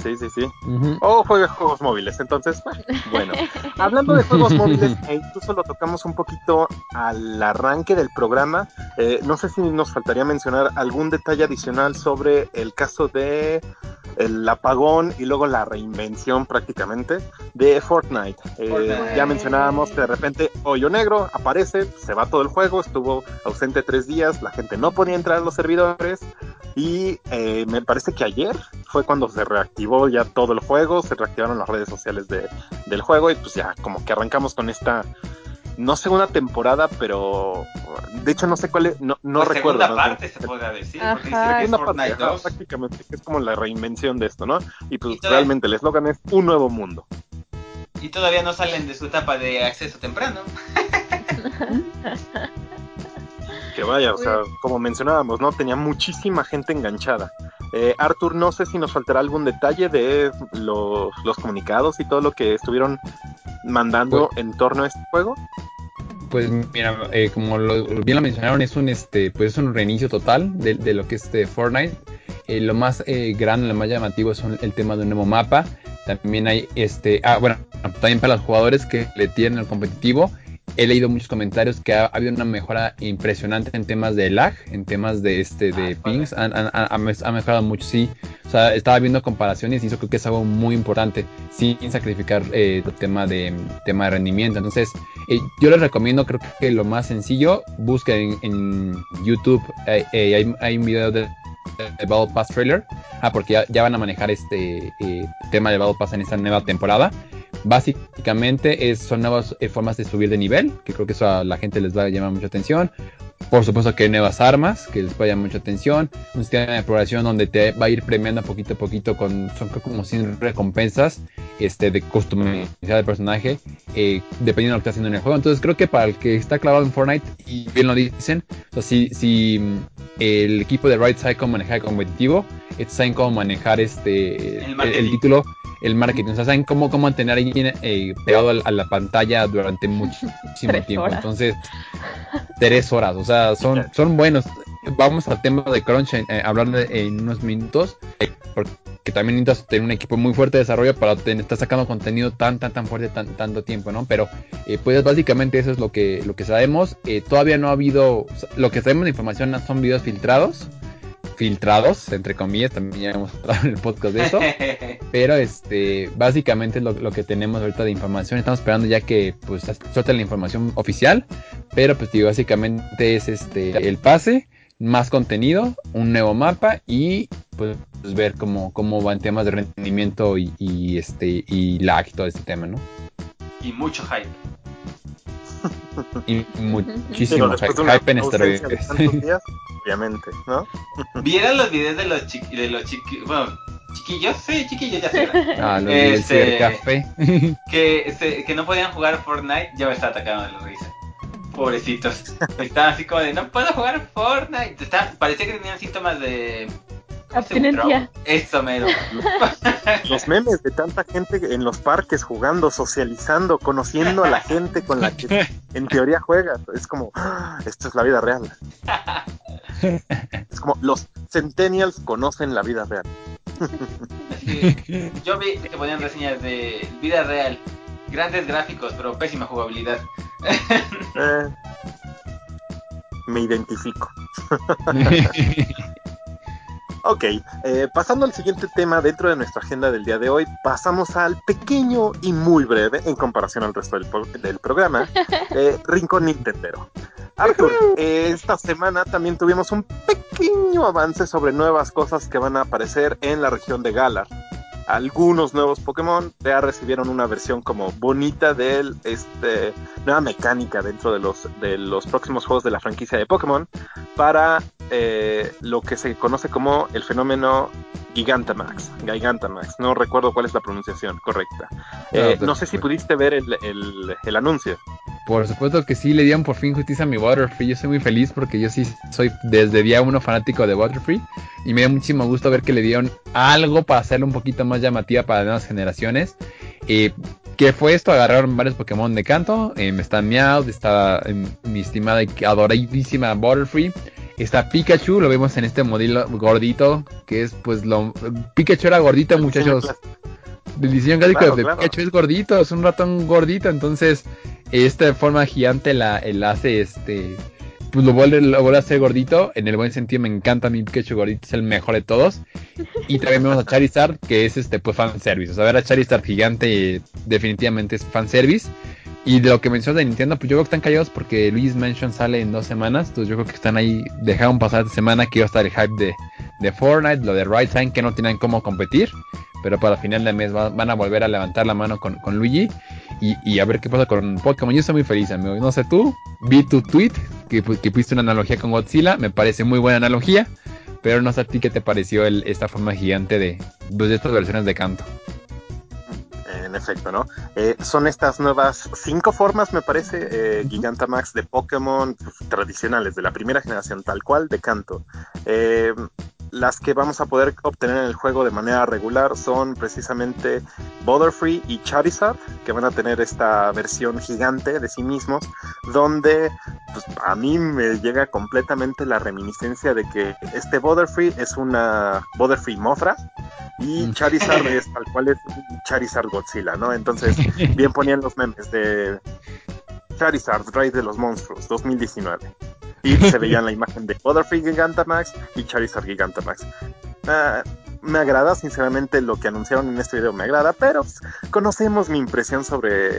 Sí, sí, sí. O juega juegos móviles. Entonces, *laughs* bueno, hablando de juegos móviles, *laughs* e incluso lo tocamos un poquito al arranque del programa. eh, no sé si nos faltaría mencionar algún detalle adicional sobre el caso de el apagón y luego la reinvención prácticamente de Fortnite. Eh, Fortnite. Ya mencionábamos que de repente Hoyo Negro aparece, se va todo el juego, estuvo ausente tres días, la gente no podía entrar a los servidores y eh, me parece que ayer fue cuando se reactivó ya todo el juego, se reactivaron las redes sociales de, del juego y pues ya como que arrancamos con esta, no sé una temporada, pero de hecho no sé cuál es, no, no pues, recuerdo. segunda bien. parte se podría decir, Ajá. porque dice que es Fortnite parte, ajá, 2. prácticamente, que es como la reinvención de esto, ¿no? Y pues Y realmente el eslogan es un nuevo mundo. Y todavía no salen de su etapa de acceso temprano. *laughs* *laughs* Que vaya, o sea, como mencionábamos, ¿no? Tenía muchísima gente enganchada. Eh, Arthur, no sé si nos faltará algún detalle de los, los comunicados y todo lo que estuvieron mandando en torno a este juego. Pues mira, eh, como lo, bien lo mencionaron, es un este, pues es un reinicio total de, de lo que es este Fortnite. Eh, lo más eh, grande, lo más llamativo es un- el tema de un nuevo mapa. También hay este, ah, bueno, también para los jugadores que le tienen el competitivo. He leído muchos comentarios que ha, habido una mejora impresionante en temas de lag, en temas de este de Ah, pings, han, han- han- ha me- ha mejorado mucho, sí. O sea, estaba viendo comparaciones y eso creo que es algo muy importante, sin sacrificar eh, el tema de tema de rendimiento. Entonces, eh, yo les recomiendo, creo que lo más sencillo, busquen en, en YouTube, eh, eh, hay, hay un video de, de Battle Pass trailer, ah, porque ya, ya van a manejar este eh, tema de Battle Pass en esta nueva temporada. Básicamente es, son nuevas eh, formas de subir de nivel, que creo que eso a la gente les va a llamar mucha atención. Por supuesto que hay nuevas armas, que les va a llamar mucha atención. Un sistema de progresión donde te va a ir premiando poquito a poquito con, son creo como 100 recompensas este, de customización del personaje, eh, dependiendo de lo que esté haciendo en el juego. Entonces creo que para el que está clavado en Fortnite, y bien lo dicen, o sea, si, si mm, el equipo de Right sabe cómo manejar el competitivo, saben cómo manejar este El el, el título, el marketing, o sea, saben cómo, cómo mantener a alguien eh, pegado a la, a la pantalla durante muchísimo tiempo. horas. Entonces, tres horas, o sea, son, son buenos. Vamos al tema de Crunch, eh, hablar de- en unos minutos, eh, porque también necesitas tener un equipo muy fuerte de desarrollo para tener- estar sacando contenido tan, tan, tan fuerte tan, tanto tiempo, ¿no? Pero, eh, pues básicamente eso es lo que, lo que sabemos. Eh, todavía no ha habido, lo que sabemos de información son videos filtrados, filtrados, entre comillas, también ya hemos hablado en el podcast de eso. *laughs* Pero este, básicamente lo, lo que tenemos ahorita de información. Estamos esperando ya que pues suelten la información oficial. Pero pues digo, básicamente es este el pase, más contenido, un nuevo mapa y pues ver cómo, cómo van temas de rendimiento y, y, este y lag y todo este tema, ¿no? y mucho hype. *laughs* Y muchísimo después de hype, una hype en este ausencia de revés. tantos *laughs* días, obviamente, ¿no? *laughs* ¿Vieron los videos de los chiqui de los chiqui bueno, chiquillos? Sí, chiquillos ya sé. Ah, los del Este- cibercafé. que, se- que no podían jugar Fortnite, yo me estaba atacando de la risa. Pobrecitos. Estaban así como de, no puedo jugar Fortnite. Estaban- parecía que tenían síntomas de... Abstinencia. Eso, mero. *laughs* Los memes de tanta gente en los parques jugando, socializando, conociendo a la gente con la que en teoría juegas. Es como, "Ah, esto es la vida real. Es como, los centennials conocen la vida real. Yo vi que ponían reseñas de vida real. Grandes gráficos, pero pésima jugabilidad. Eh, me identifico. *laughs* Ok, eh, pasando al siguiente tema dentro de nuestra agenda del día de hoy, pasamos al pequeño y muy breve, en comparación al resto del, pro- del programa, *laughs* eh, Rincón Nintendero. Arthur, eh, esta semana también tuvimos un pequeño avance sobre nuevas cosas que van a aparecer en la región de Galar. Algunos nuevos Pokémon ya recibieron una versión como bonita de este nueva mecánica dentro de los de los próximos juegos de la franquicia de Pokémon para eh, lo que se conoce como el fenómeno Gigantamax. Gigantamax, no recuerdo cuál es la pronunciación correcta. Eh, No, no sé si pudiste ver el, el- el anuncio. por supuesto que sí le dieron por fin justicia a mi Waterfree. Yo soy muy feliz porque yo sí soy desde día uno fanático de Waterfree. Y me da muchísimo gusto ver que le dieron algo para hacerlo un poquito más llamativa para las nuevas generaciones. Eh, ¿Qué fue esto? Agarraron varios Pokémon de canto. Eh, está Meowth, está eh, mi estimada y adoradísima Waterfree. Está Pikachu, lo vemos en este modelo gordito, que es pues lo... Pikachu era gordito, muchachos. El diseño gráfico de Pikachu es gordito, es un ratón gordito, entonces esta forma gigante la, hace este pues lo vuelve, a hacer gordito, en el buen sentido me encanta mi Pikachu gordito, es el mejor de todos. Y también vemos a Charizard, que es este pues fanservice. O sea, ver a Charizard gigante definitivamente es fanservice. Y de lo que mencionas de Nintendo, pues yo creo que están callados porque Luis Mansion sale en dos semanas. Entonces yo creo que están ahí, dejaron pasar esta semana que iba a estar el hype de, de Fortnite, lo de Right Time, que no tienen cómo competir. Pero para final de mes van a volver a levantar la mano con, con Luigi y, a ver qué pasa con Pokémon. Yo estoy muy feliz, amigo. No sé tú, vi tu tweet que, que pusiste una analogía con Godzilla. Me parece muy buena analogía. Pero no sé a ti qué te pareció el, esta forma gigante de, pues, de estas versiones de canto en efecto, ¿no? Eh, son estas nuevas cinco formas, me parece, eh, Gigantamax de Pokémon pues, tradicionales de la primera generación, tal cual, de canto. Eh, las que vamos a poder obtener en el juego de manera regular son precisamente Butterfree y Charizard, que van a tener esta versión gigante de sí mismos, donde pues, a mí me llega completamente la reminiscencia de que este Butterfree es una Butterfree Mofra y mm. Charizard es tal cual es Charizard Godzilla, ¿no? Entonces, bien ponían los memes de Charizard, Rey de los Monstruos, 2019 y se veía la imagen de Butterfree Gigantamax y Charizard Gigantamax. Ah, me agrada, sinceramente, lo que anunciaron en este video me agrada, pero pues, conocemos mi impresión sobre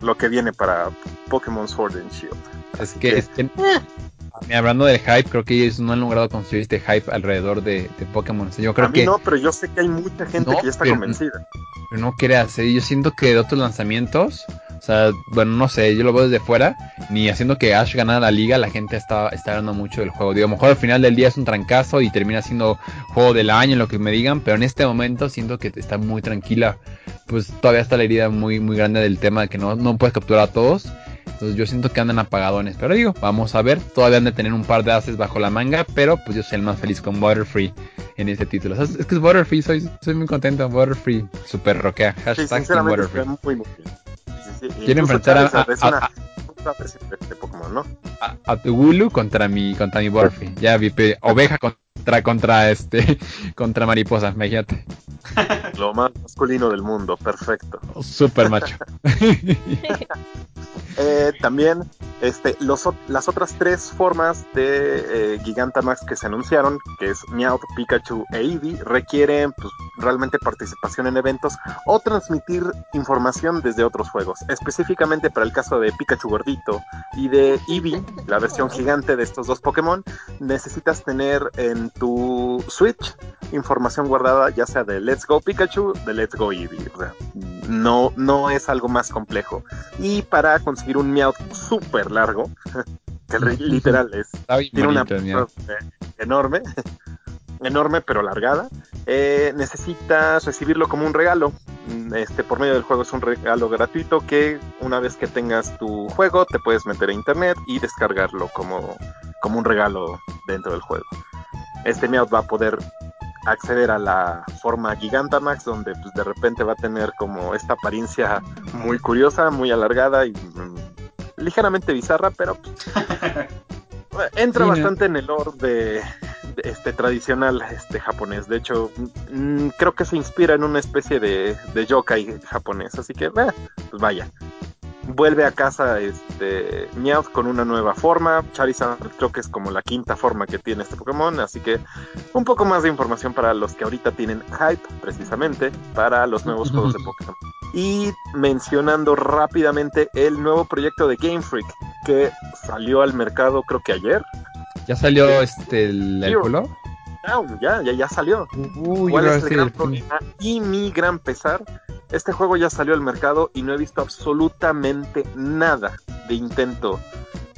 lo que viene para Pokémon Sword and Shield. Es que, es que eh. hablando del hype, creo que ellos no han logrado construir este hype alrededor de, Pokémon. Yo creo a mí no, pero yo sé que hay mucha gente que ya está convencida. Pero no quiere hacer, yo siento que de otros lanzamientos o sea, bueno, no sé, yo lo veo desde fuera, ni haciendo que Ash ganara la liga, la gente está, está hablando mucho del juego. Digo, a lo mejor al final del día es un trancazo y termina siendo juego del año, lo que me digan, pero en este momento siento que está muy tranquila. Pues todavía está la herida muy, muy grande del tema de que no, no puedes capturar a todos. Entonces yo siento que andan apagadones. Pero digo, vamos a ver. Todavía han de tener un par de haces bajo la manga. Pero pues yo soy el más feliz con Butterfree en este título. es que es Butterfree, soy, soy muy contento. Butterfree, super roquea. Hashtag sí, Butterfree. Muy, muy Quiero enfrentar a, a, a, Pokémon, ¿no? a, tu Gulu contra mi contra mi Butterfree. Ya vi oveja contra contra este *laughs* contra mariposa, imagínate. Lo más masculino del mundo, perfecto. Super macho. *laughs* *laughs* Eh, también este, los, las otras tres formas de eh, Gigantamax que se anunciaron, que es Meowth, Pikachu e Eevee, requieren pues, realmente participación en eventos o transmitir información desde otros juegos. Específicamente para el caso de Pikachu gordito y de Eevee, la versión gigante de estos dos Pokémon, necesitas tener en tu Switch información guardada ya sea de Let's Go Pikachu, de Let's Go Eevee. O sea, no, no es algo más complejo. Y para conseguir un Meowth súper largo, *laughs* que literal es, tiene una enorme, *laughs* enorme pero largada, eh, necesitas recibirlo como un regalo. Este, por medio del juego es un regalo gratuito que una vez que tengas tu juego te puedes meter a internet y descargarlo como, como un regalo dentro del juego. Este Meowth va a poder acceder a la forma Gigantamax, donde pues de repente va a tener como esta apariencia muy curiosa, muy alargada y mm, ligeramente bizarra, pero pues, *laughs* entra bastante en el lore de, este tradicional este japonés. De hecho, mm, creo que se inspira en una especie de, de yokai japonés, así que eh, pues vaya vuelve a casa este Meowth con una nueva forma. Charizard creo que es como la quinta forma que tiene este Pokémon, así que un poco más de información para los que ahorita tienen hype precisamente para los nuevos juegos de Pokémon. Y mencionando rápidamente el nuevo proyecto de Game Freak que salió al mercado creo que ayer. ¿Ya salió este el, el ya, ya, ya salió. ¿Cuál es el gran problema? Y mi gran pesar este juego ya salió al mercado y no he visto absolutamente nada de intento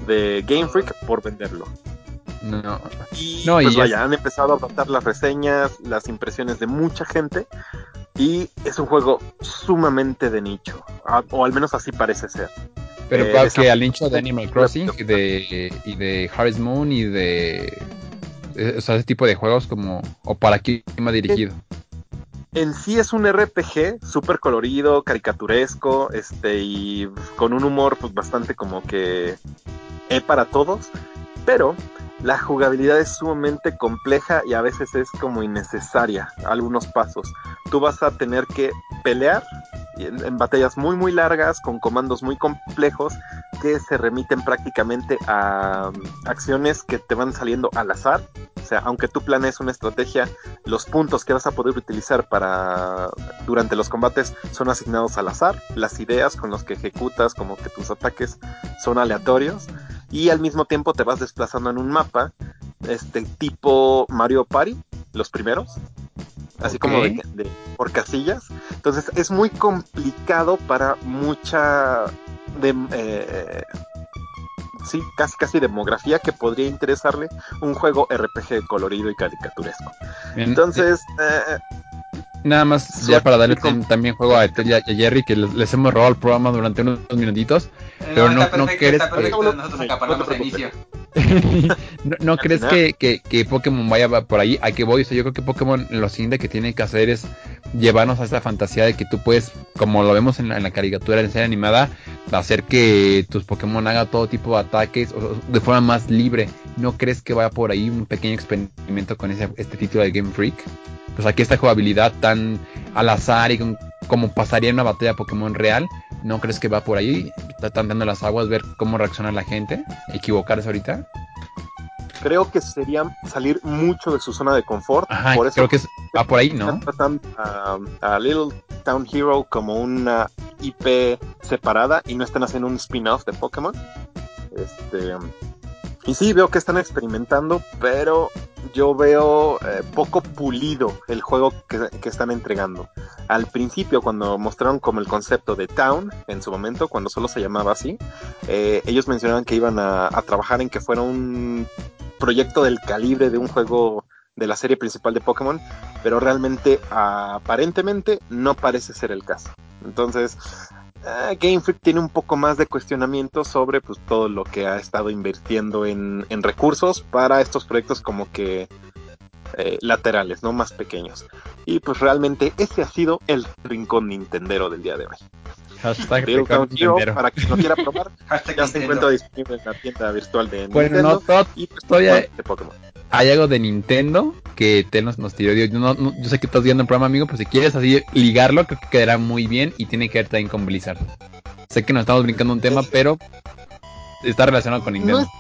de Game Freak por venderlo. No. Y pues vaya, han empezado a adaptar las reseñas, las impresiones de mucha gente. Y es un juego sumamente de nicho. O al menos así parece ser. Pero Eh, que al nicho de Animal Crossing y de, *laughs* y de Harvest Moon y de... eh, O sea, ese tipo de juegos como... ¿O para quién va dirigido? En sí es un RPG súper colorido, caricaturesco, este, y con un humor pues bastante como que eh, para todos, pero la jugabilidad es sumamente compleja y a veces es como innecesaria algunos pasos. Tú vas a tener que pelear en, batallas muy muy largas con comandos muy complejos que se remiten prácticamente a um, acciones que te van saliendo al azar. O sea, aunque tú planees una estrategia, los puntos que vas a poder utilizar para durante los combates son asignados al azar. Las ideas con las que ejecutas, como que tus ataques son aleatorios y al mismo tiempo te vas desplazando en un mapa, este tipo Mario Party, los primeros, así como de, de- por casillas. Entonces es muy complicado para mucha de, eh, sí, casi casi demografía que podría interesarle un juego RPG colorido y caricaturesco. Bien, Entonces, eh, Nada más ya para darle tam- también juego a a Jerry que les, les hemos robado el programa durante unos minutitos. Pero no- no perfecto, crees que- No te acaparamos al preocupes. inicio. *laughs* ¿No, no crees que, que, que Pokémon vaya va por ahí? ¿A qué voy? O sea, yo creo que Pokémon lo siguiente que tiene que hacer es llevarnos a esta fantasía de que tú puedes, como lo vemos en la, en la caricatura en serie animada, hacer que tus Pokémon hagan todo tipo de ataques o- o de forma más libre. ¿No crees que vaya por ahí un pequeño experimento con ese, este título de Game Freak? Pues aquí esta jugabilidad tan al azar y con- como pasaría en una batalla Pokémon real, ¿no crees que va por ahí? Está tanteando las aguas, ver cómo reacciona la gente, equivocarse ahorita. creo que sería salir mucho de su zona de confort. Ajá, por eso creo que es- va por ahí, ¿no? están tratando a, a Little Town Hero como una IP separada y no están haciendo un spin-off de Pokémon. Este, y sí, veo que están experimentando, pero yo veo eh, poco pulido el juego que, que están entregando. Al principio, cuando mostraron como el concepto de Town, en su momento, cuando solo se llamaba así, eh, ellos mencionaban que iban a, a trabajar en que fuera un proyecto del calibre de un juego de la serie principal de Pokémon, pero realmente aparentemente no parece ser el caso. Entonces, eh, Game Freak tiene un poco más de cuestionamiento sobre pues, todo lo que ha estado invirtiendo en, en recursos para estos proyectos como que eh, laterales, no más pequeños. Y pues realmente ese ha sido el rincón nintendero del día de hoy. Hashtag Nintendero. para quien lo quiera *laughs* probar, ya se encuentra disponible en la tienda virtual de Bueno, Nintendo. no, y pues, todavía- de Pokémon. Hay algo de Nintendo que Tel nos, nos tiró. Yo, no- no- yo sé que estás viendo el programa, amigo, pues si quieres así ligarlo, creo que quedará muy bien y tiene que ver también con Blizzard. Sé que nos estamos brincando un tema, pero está relacionado con Nintendo. No es-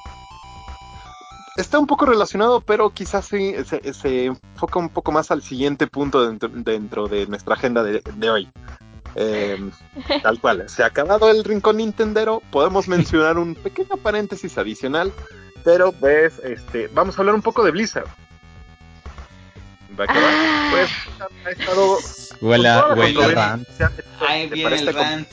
Está un poco relacionado, pero quizás sí se, se enfoca un poco más al siguiente punto dentro, dentro de nuestra agenda de, de hoy. Eh, *laughs* tal cual, se ha acabado el rincón Nintendero, podemos mencionar un pequeño paréntesis adicional, pero pues este, vamos a hablar un poco de Blizzard. Va a acabar. Ah. Pues ha estado Huela, que Ahí viene el rant.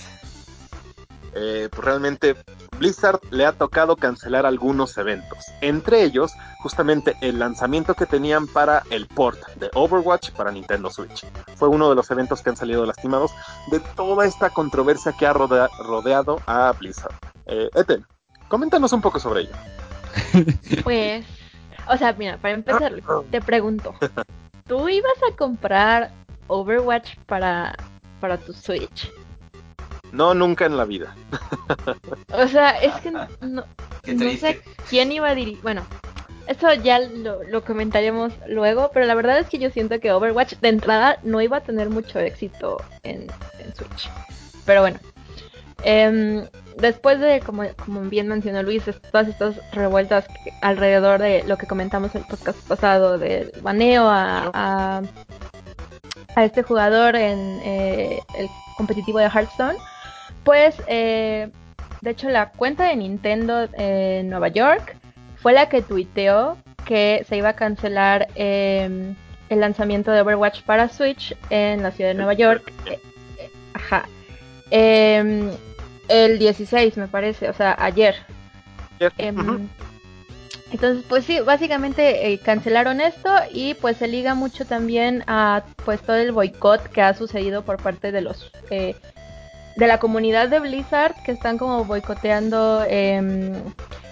eh, pues realmente Blizzard le ha tocado cancelar algunos eventos. Entre ellos, justamente el lanzamiento que tenían para el port de Overwatch para Nintendo Switch. Fue uno de los eventos que han salido lastimados de toda esta controversia que ha rodea- rodeado a Blizzard. Eh, Ethel, coméntanos un poco sobre ello. *laughs* Pues, o sea, mira, para empezar, te pregunto, ¿tú ibas a comprar Overwatch para, para tu Switch? No, nunca en la vida. O sea, es que *laughs* no, sé quién iba a dirigir. Bueno, eso ya lo, lo comentaremos luego, pero la verdad es que yo siento que Overwatch de entrada no iba a tener mucho éxito en, en Switch. Pero bueno, em, después de, como, como bien mencionó Luis, todas estas revueltas alrededor de lo que comentamos en el podcast pasado, del baneo a, a, este jugador en eh, el competitivo de Hearthstone, pues eh, de hecho, la cuenta de Nintendo en Nueva York fue la que tuiteó que se iba a cancelar eh, el lanzamiento de Overwatch para Switch en la ciudad de Nueva York. Eh, eh, ajá. Eh, el 16, me parece, o sea, ayer. Em. Entonces, pues sí, básicamente eh, cancelaron esto y pues se liga mucho también a pues todo el boicot que ha sucedido por parte de los eh, de la comunidad de Blizzard que están como boicoteando em,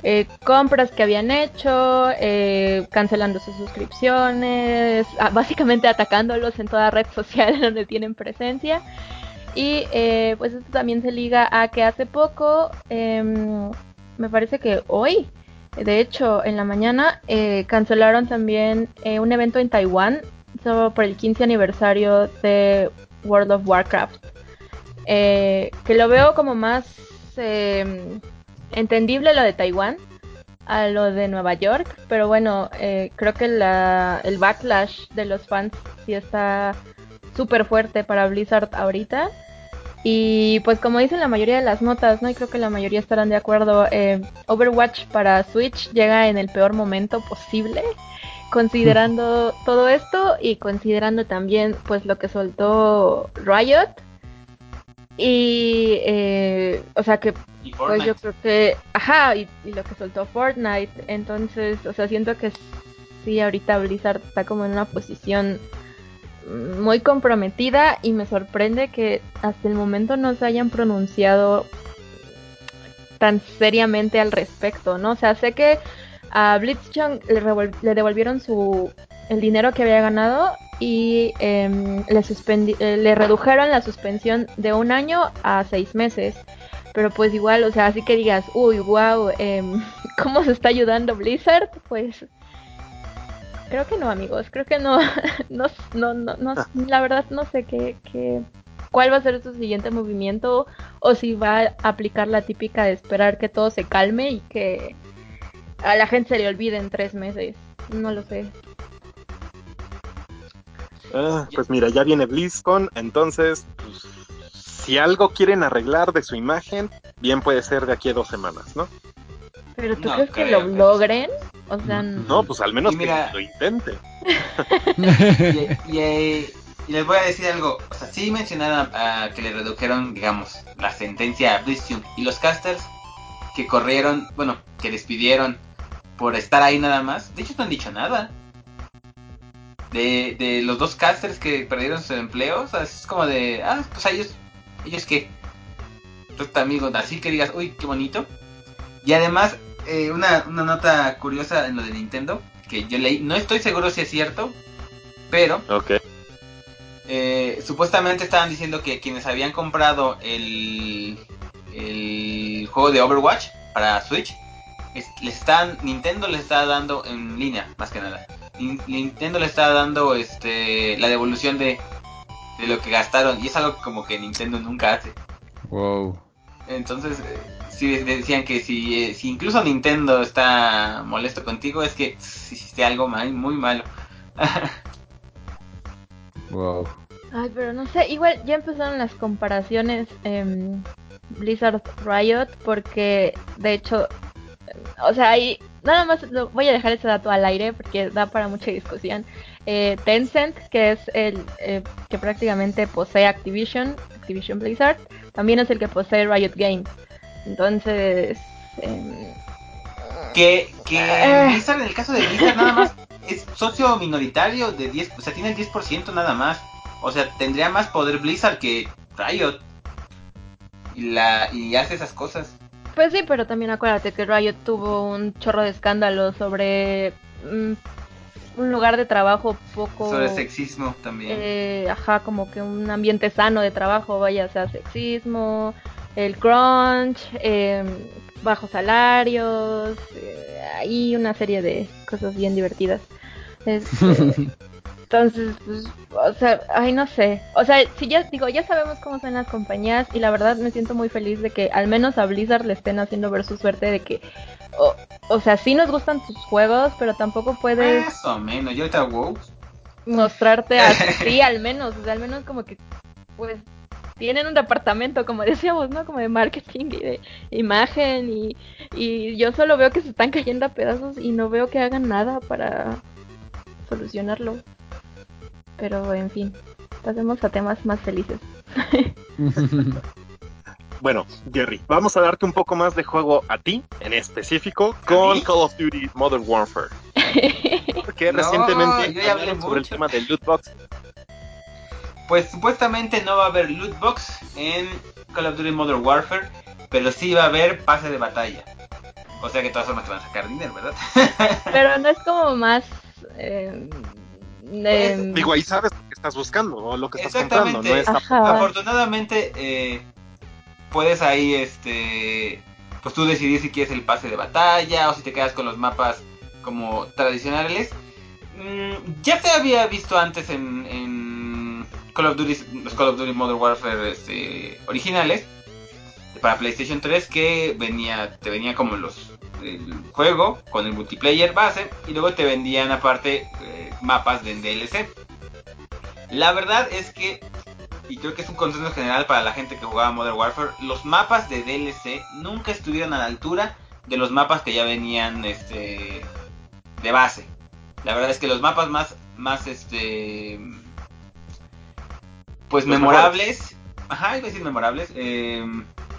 eh, compras que habían hecho, eh, cancelando sus suscripciones, ah, básicamente atacándolos en toda red *laughs* social donde tienen presencia. Y eh, pues esto también se liga a que hace poco, em, me parece que hoy, de hecho en la mañana, cancelaron también un evento en Taiwán por el 15 aniversario de World of Warcraft. Eh, que lo veo como más em, entendible lo de Taiwán a lo de Nueva York, pero bueno, eh, creo que la, el backlash de los fans sí está súper fuerte para Blizzard ahorita. Y pues como dicen la mayoría de las notas, ¿no? Y creo que la mayoría estarán de acuerdo, eh, Overwatch para Switch llega en el peor momento posible, considerando *laughs* todo esto y considerando también pues lo que soltó Riot. Y, eh, o sea que, pues yo creo que, ajá, y, lo que soltó Fortnite, entonces, o sea, siento que sí, ahorita Blizzard está como en una posición muy comprometida y me sorprende que hasta el momento no se hayan pronunciado tan seriamente al respecto, ¿no? O sea, sé que a Blitzchung le, le devolvieron su el dinero que había ganado y em, le, eh, le redujeron la suspensión de un año a seis meses. Pero pues igual, o sea, así que digas, uy, wow, em, *laughs* ¿cómo se está ayudando Blizzard? Pues creo que no, amigos, creo que *laughs* no, no, no, no, ah. la verdad no sé qué, qué, cuál va a ser su siguiente movimiento o si va a aplicar la típica de esperar que todo se calme y que a la gente se le olvide en tres meses. No lo sé. Ah, pues mira, ya viene BlizzCon, entonces, pues, si algo quieren arreglar de su imagen, bien puede ser de aquí a dos semanas, ¿no? Pero tú crees que lo logren? O sea, no, pues al menos que lo intenten. y, les voy a decir algo, o sea, sí mencionaron a, que le redujeron, digamos, la sentencia a BlizzCon y los casters que corrieron, bueno, que despidieron por estar ahí nada más, de hecho no han dicho nada. De, de los dos casters que perdieron sus empleos, es como de, ah, pues ellos, ellos qué, pues, amigos, así que digas, uy, qué bonito. Y además, eh, una, una nota curiosa en lo de Nintendo, que yo leí, no estoy seguro si es cierto, pero okay. eh, supuestamente estaban diciendo que quienes habían comprado el, el juego de Overwatch para Switch, les están, Nintendo les está dando en línea, más que nada Nintendo le está dando este la devolución de, de lo que gastaron y es algo como que Nintendo nunca hace. Wow. Entonces, eh, si decían que si, eh, si incluso Nintendo está molesto contigo es que hiciste algo mal, muy malo. *laughs* wow. Ay, pero no sé, igual ya empezaron las comparaciones en Blizzard Riot porque de hecho, o sea, hay nada más voy a dejar ese dato al aire porque da para mucha discusión. Eh, Tencent, que es el eh, que prácticamente posee Activision, Activision Blizzard, también es el que posee Riot Games. Entonces... Em, que, que eh. Blizzard, en el caso de Blizzard, nada más es socio minoritario de 10, o sea, tiene el 10% nada más. O sea, tendría más poder Blizzard que Riot. Y, la, y hace esas cosas. Pues sí, pero también acuérdate que Riot tuvo un chorro de escándalo sobre mm, un lugar de trabajo poco... Sobre sexismo también. Eh, ajá, como que un ambiente sano de trabajo, vaya sea sexismo, el crunch, em, bajos salarios, eh, y una serie de cosas bien divertidas. Este, *laughs* Entonces, pues, o sea, ay, no sé. O sea, si ya digo, ya sabemos cómo son las compañías y la verdad me siento muy feliz de que al menos a Blizzard le estén haciendo ver su suerte de que, o, o sea, sí nos gustan tus juegos, pero tampoco puedes... Más o menos, yo te Mostrarte así *laughs* al menos, o sea, al menos como que, pues, tienen un departamento, como *laughs* decíamos, ¿no? Como de marketing y de imagen y, y yo solo veo que se están cayendo a pedazos y no veo que hagan nada para solucionarlo. Pero en fin, pasemos a temas más felices. *laughs* bueno, Jerry, vamos a darte un poco más de juego a ti, en específico, con Call of Duty Modern Warfare. *laughs* Porque recientemente hablaron sobre el tema del loot box. Pues supuestamente no va a haber loot box en Call of Duty Modern Warfare, pero sí va a haber pase de batalla. O sea que de todas formas te van a sacar dinero, ¿verdad? *laughs* Pero no es como más... Eh, de- Digo, ahí sabes lo que estás buscando o lo que estás Exactamente. comprando. No es Ajá. Afortunadamente, eh, puedes ahí, este, pues tú decidir si quieres el pase de batalla o si te quedas con los mapas como tradicionales. Mm, ya se había visto antes en, en Call of Duty, Call of Duty Modern Warfare este, originales para PlayStation 3 que venía, te venía como los el juego con el multiplayer base y luego te vendían aparte eh, mapas de DLC. La verdad es que y creo que es un consenso general para la gente que jugaba Modern Warfare, los mapas de DLC nunca estuvieron a la altura de los mapas que ya venían este de base. La verdad es que los mapas más más este pues Los memorables, ajá, iba a decir memorables, eh,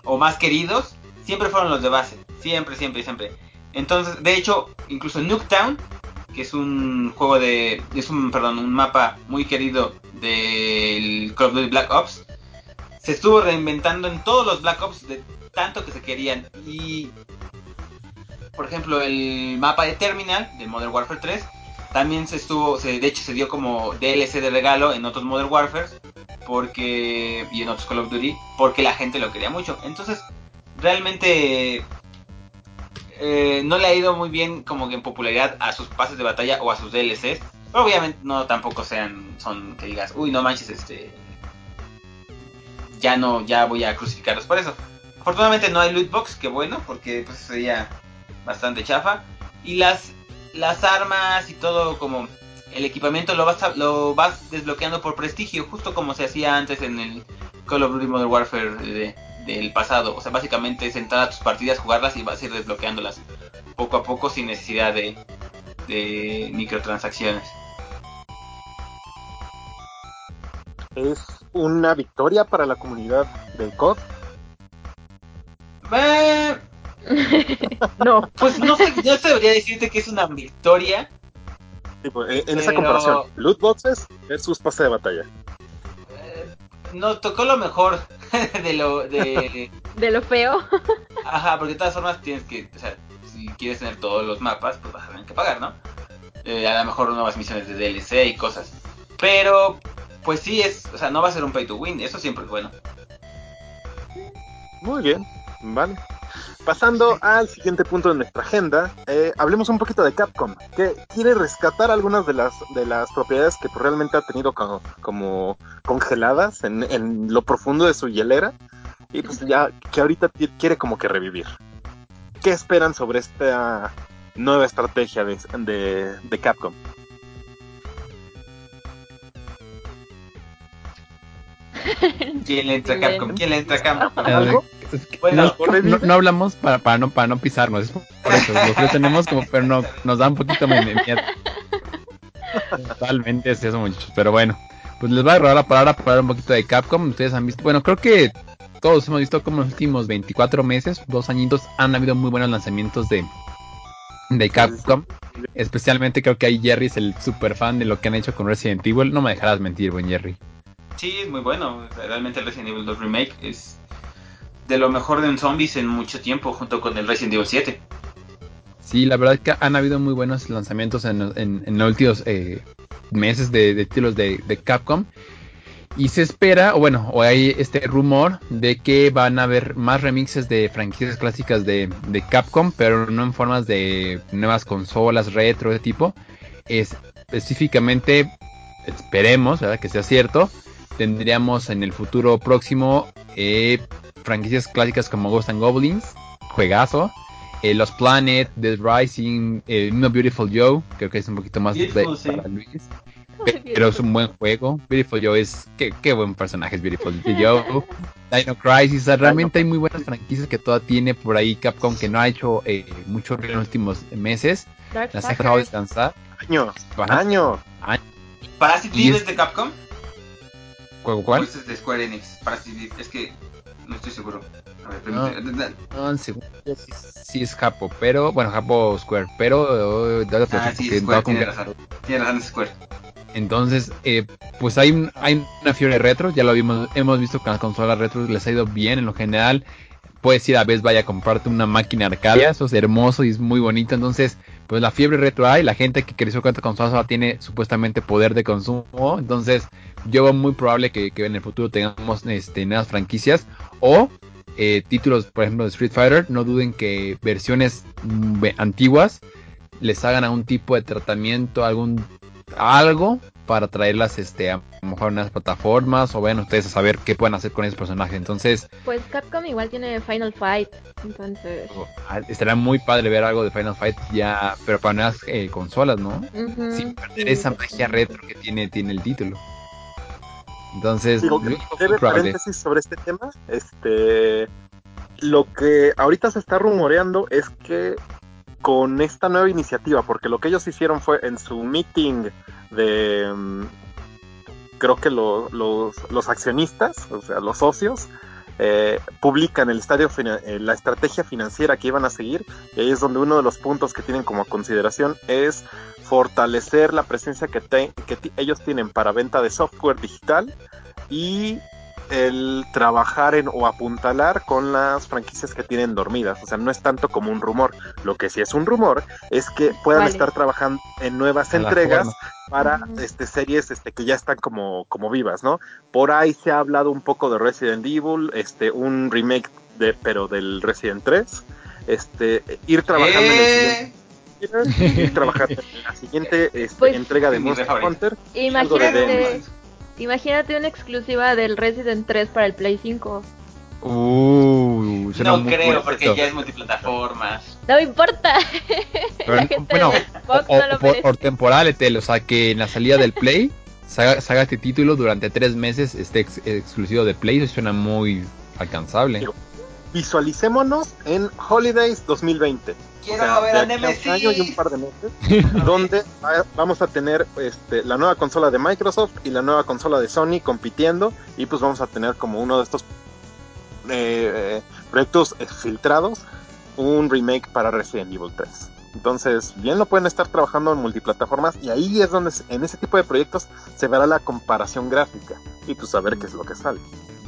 o más queridos, siempre fueron los de base, siempre, siempre, siempre. Entonces, de hecho, incluso Nuketown, que es un juego de, es un, perdón, un mapa muy querido del Call of Duty Black Ops, se estuvo reinventando en todos los Black Ops de tanto que se querían. Y por ejemplo el mapa de Terminal de Modern Warfare 3 también se estuvo se, de hecho se dio como DLC de regalo en otros Modern Warfare porque y en otros Call of Duty porque la gente lo quería mucho entonces realmente eh, no le ha ido muy bien como que en popularidad a sus pases de batalla o a sus DLCs pero obviamente no tampoco sean son que digas uy no manches este ya no, ya voy a crucificarlos por eso. Afortunadamente no hay loot box, que bueno, porque pues sería bastante chafa. Y las, las armas y todo como el equipamiento lo vas, a- lo vas desbloqueando por prestigio, justo como se hacía antes en el Call of Duty Modern Warfare de- del pasado. O sea, básicamente es entrar a tus partidas, jugarlas y vas a ir desbloqueándolas poco a poco sin necesidad de, de microtransacciones. Es una victoria para la comunidad del COD. Eh, *laughs* no. pues no sé, no sabría decirte que es una victoria. Tipo, en, esa comparación, loot boxes versus pase de batalla. Eh, no tocó lo mejor *laughs* de lo de *laughs* De lo feo. *laughs* ajá porque de todas formas tienes que o sea si quieres tener todos los mapas pues vas a tener que pagar no Eh, a lo mejor nuevas misiones de DLC y cosas pero pues sí es o sea no va a ser un pay to win eso siempre es bueno Muy bien, vale. Pasando al siguiente punto de nuestra agenda, eh, hablemos un poquito de Capcom, que quiere rescatar algunas de las de las propiedades que realmente ha tenido como, como congeladas en, en lo profundo de su hielera y pues ya que ahorita quiere como que revivir. ¿Qué esperan sobre esta nueva estrategia de, de, de Capcom? quién le entra a. Capcom quién le entra a Capcom ¿Algo? Es que Bueno, no, no- no hablamos para, para no para no pisarnos, es por eso, lo tenemos como, pero no, nos da un poquito de de miedo. Totalmente es eso, muchachos, pero bueno, pues les voy a robar la palabra para hablar un poquito de Capcom. Ustedes han visto, bueno, creo que todos hemos visto como en los últimos 24 meses, dos añitos, han habido muy buenos lanzamientos de, de Capcom. Especialmente creo que ahí Jerry es el super fan de lo que han hecho con Resident Evil. No me dejarás mentir, buen Jerry. sí es muy bueno realmente Resident Evil 2 remake es de lo mejor de un zombies en mucho tiempo junto con el Resident Evil 7 Sí, la verdad es que han habido muy buenos lanzamientos en, los últimos eh, meses de, títulos de, Capcom. Y se espera, o bueno, o hay este rumor de que van a haber más remixes de franquicias clásicas de, Capcom, pero no en formas de nuevas consolas, retro, de tipo. Es, específicamente, esperemos. Que sea cierto. Tendríamos en el futuro próximo eh, franquicias clásicas como Ghost and Goblins, juegazo. eh, Los Planet, The Rising, eh, No Beautiful Joe, creo que es un poquito más de, sí. para Luis. Pe- Pero es un buen juego. Beautiful Joe es. Qué, qué buen personaje es Beautiful Joe. Dino Crisis. o sea, realmente hay muy buenas franquicias que toda tiene por ahí Capcom que no ha hecho eh, mucho en los últimos meses. Dark Las ha dejado descansar. Año, Ajá. año. Parasite Eve es- es de Capcom ¿Cuál? cuál? Pues es de Square Enix. Parasite Eve, es que no estoy seguro. A ver, No. permíteme. No, según yo sí, sí es Japo, pero. Bueno, Japo Square, pero. dale Ah, sí, Square, no tiene razón. Tiene razón, Square. Entonces, eh, pues hay, un- hay una fiebre retro, ya lo vimos, hemos visto que las consolas retro les ha ido bien en lo general. Puedes ir a vez vaya a comprarte una máquina arcade, eso es hermoso y es muy bonito. Entonces, pues la fiebre retro hay, la gente que creció con esta consola ahora tiene supuestamente poder de consumo. Entonces, yo veo muy probable que, que en el futuro tengamos este, nuevas franquicias o eh, títulos, por ejemplo, de Street Fighter. No duden que versiones mm, antiguas les hagan algún tipo de tratamiento, algún algo para traerlas este a lo mejor a unas plataformas o vean ustedes a saber qué pueden hacer con esos personajes. Entonces, Pues Capcom igual tiene Final Fight, entonces... ah, estaría muy padre ver algo de Final Fight ya, pero para nuevas eh, consolas, ¿no? Sin perder sí, esa sí, magia sí. retro que tiene, tiene el título. Entonces, Digo, breve paréntesis sobre este tema. Este, lo que ahorita se está rumoreando es que con esta nueva iniciativa, porque lo que ellos hicieron fue en su meeting de, mm, creo que lo- los, los accionistas, o sea, los socios, eh, publican el estadio eh, la estrategia financiera que iban a seguir y ahí es donde uno de los puntos que tienen como consideración es fortalecer la presencia que, que ellos tienen para venta de software digital y el trabajar en o apuntalar con las franquicias que tienen dormidas. O sea, no es tanto como un rumor. Lo que sí es un rumor es que puedan Vale. estar trabajando en nuevas entregas para este, series este, que ya están como, como vivas, ¿no? Por ahí se ha hablado un poco de Resident Evil, este, un remake de, pero del Resident 3. Este, ir trabajando en el Eh, siguiente, ir trabajando en la siguiente este, Pues- entrega de Monster. Hunter. Imagínate. Imagínate una exclusiva del Resident 3 para el Play 5. Uh, no creo, porque esto. ya es multiplataformas. No me importa. *laughs* Pero, la gente bueno, de Xbox o, no lo o por, por temporal, Etel, o sea que en la salida del Play *laughs* saga, saga este título durante tres meses esté ex- exclusivo de Play, eso suena muy alcanzable. Visualicémonos en Holidays 2020. Quiero O sea, ver de a a un año y un Nemesis. par de meses, *laughs* donde va- vamos a tener este, la nueva consola de Microsoft y la nueva consola de Sony compitiendo y pues vamos a tener como uno de estos eh, eh, proyectos eh, filtrados un remake para Resident Evil 3. Entonces, bien lo pueden estar trabajando en multiplataformas y ahí es donde en ese tipo de proyectos se verá la comparación gráfica y pues saber qué es lo que sale.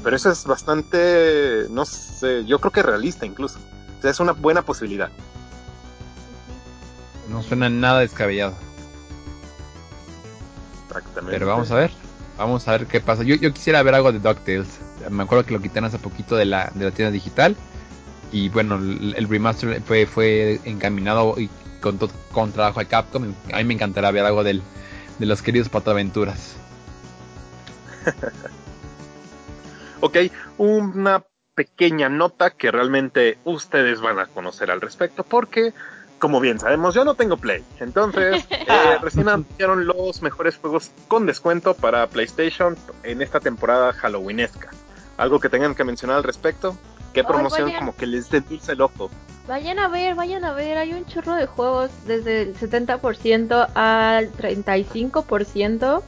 Pero eso es bastante, no sé, yo creo que realista incluso. O sea, es una buena posibilidad. No suena nada descabellado. Exactamente. Pero vamos a ver. Vamos a ver qué pasa. Yo, yo quisiera ver algo de DuckTales. Me acuerdo que lo quitaron hace poquito de la, de la tienda digital. Y bueno, el, el remaster fue, fue encaminado y con, con trabajo de Capcom. A mí me encantará ver algo del, de los queridos pataventuras. *laughs* Ok, una pequeña nota que realmente ustedes van a conocer al respecto porque, como bien sabemos, yo no tengo Play. Entonces, *laughs* eh, recién anunciaron los mejores juegos con descuento para PlayStation en esta temporada Halloweenesca. ¿Algo que tengan que mencionar al respecto? ¿Qué promoción como que les dulce el ojo? Vayan a ver, vayan a ver, hay un chorro de juegos desde el 70% al 35%.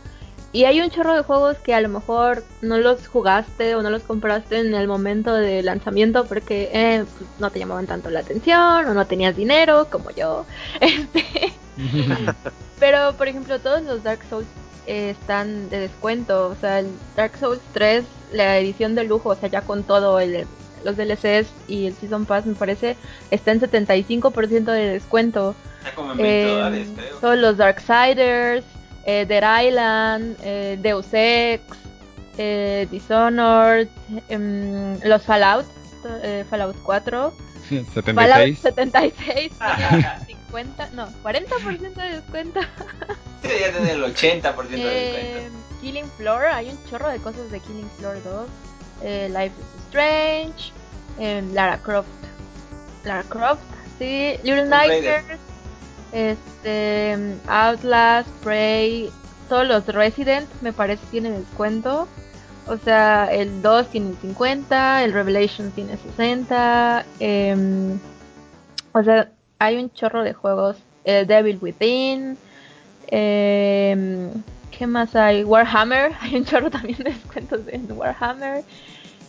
Y hay un chorro de juegos que a lo mejor no los jugaste o no los compraste en el momento de lanzamiento porque eh, pues, no te llamaban tanto la atención o no tenías dinero como yo. *laughs* Este, *laughs* pero por ejemplo todos los Dark Souls eh, están de descuento. O sea, el Dark Souls 3, la edición de lujo, o sea, ya con todo el, los DLCs y el Season Pass me parece, está en 75% de descuento. Está como en 20 Eh, dólares, creo. todos los Darksiders, eh, Dead Island, eh, Deus Ex, eh, Dishonored, em, los Fallout, eh, Fallout 4, *laughs* Fallout 76. 76, tiene *laughs* 50, no, 40% de descuento. *laughs* Debería tener el 80% de Eh, descuento. Killing Floor, hay un chorro de cosas de Killing Floor 2. Eh, Life is Strange, em, Lara Croft, Lara Croft, sí, Little. Nightmares, este, Outlast, Prey, todos los Resident me parece tienen descuento. O sea, el 2 tiene 50, el Revelation tiene 60. em, o sea, hay un chorro de juegos. El Devil Within. em, ¿Qué más hay? Warhammer. *laughs* Hay un chorro también de descuentos en Warhammer.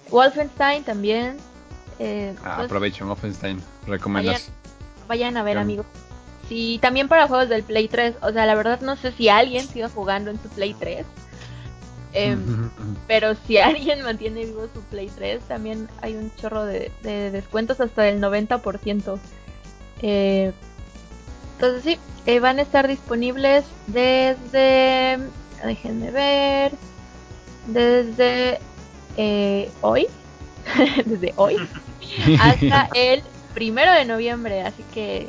Wolfenstein también. eh, Ah, pues, aprovecho, Offenstein. Recomendas. vayan a ver, amigos. Sí, también para juegos del Play 3. O sea, la verdad no sé si alguien sigue jugando en su Play 3. Em, *laughs* pero si alguien mantiene vivo su Play 3, también hay un chorro de, descuentos hasta del 90%. Eh, entonces sí, eh, van a estar disponibles desde... Déjenme ver. Desde eh, hoy. *laughs* desde hoy. *laughs* hasta el primero de noviembre. Así que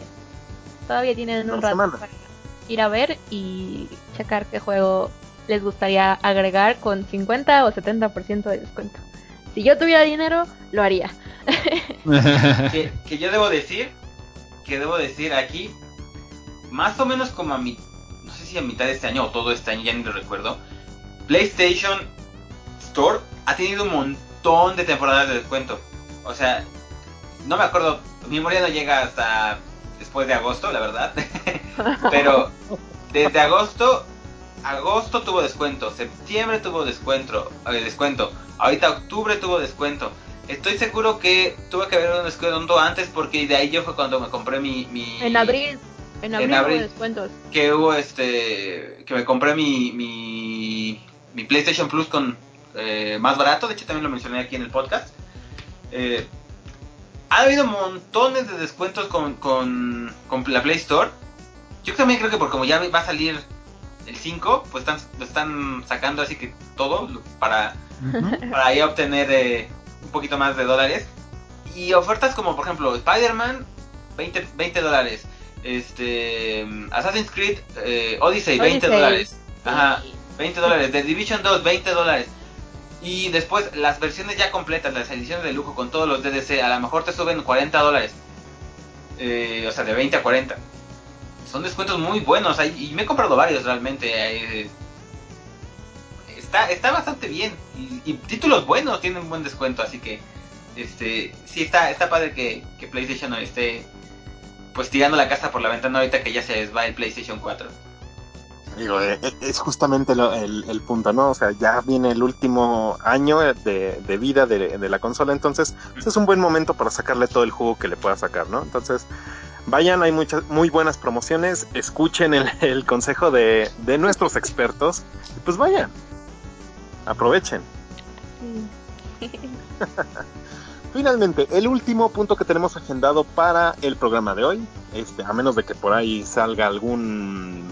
todavía tienen un rato para ir a ver y checar qué juego les gustaría agregar con 50 o 70% de descuento. Si yo tuviera dinero, lo haría. *laughs* que, yo debo decir, que debo decir aquí, más o menos como a mi, no sé si mitad de este año o todo este año, ya ni lo recuerdo, PlayStation Store ha tenido un montón de temporadas de descuento. O sea, no me acuerdo, mi memoria no llega hasta después de agosto, la verdad. *laughs* Pero desde agosto agosto tuvo descuento, septiembre tuvo descuento, eh, descuento, ahorita octubre tuvo descuento. Estoy seguro que tuve que haber un descuento antes porque de ahí yo fue cuando me compré mi... en abril, en abril, descuentos. Que hubo este... que me compré mi, mi, PlayStation Plus con eh, más barato, de hecho también lo mencioné aquí en el podcast. Eh, ha habido montones de descuentos con, con, con la Play Store. Yo también creo que por como ya va a salir el 5, pues están, lo están sacando así que todo para, *laughs* para ahí obtener eh, un poquito más de dólares. Y ofertas como por ejemplo Spider-Man, 20, 20 dólares. Este, Assassin's Creed eh, Odyssey, 20 dólares. Ajá, 20 dólares. The Division 2, 20 dólares. Y después las versiones ya completas, las ediciones de lujo con todos los DDC, a lo mejor te suben 40 dólares. Eh, o sea, de 20 a 40 son descuentos muy buenos. Y me he comprado varios realmente. Eh, está, está bastante bien. Y, títulos buenos tienen un buen descuento. Así que este sí está, está padre que, PlayStation esté pues tirando la casa por la ventana ahorita que ya se les va el PlayStation 4. Digo, eh, eh, es justamente el, punto, ¿no? O sea, ya viene el último año de, vida de, de, la consola, entonces pues, es un buen momento para sacarle todo el jugo que le pueda sacar, ¿no? Entonces, Vayan, hay muchas muy buenas promociones. Escuchen el, consejo de, nuestros expertos. Y pues vayan. Aprovechen. *laughs* *laughs* Finalmente, el último punto que tenemos agendado para el programa de hoy, este, a menos de que por ahí salga algún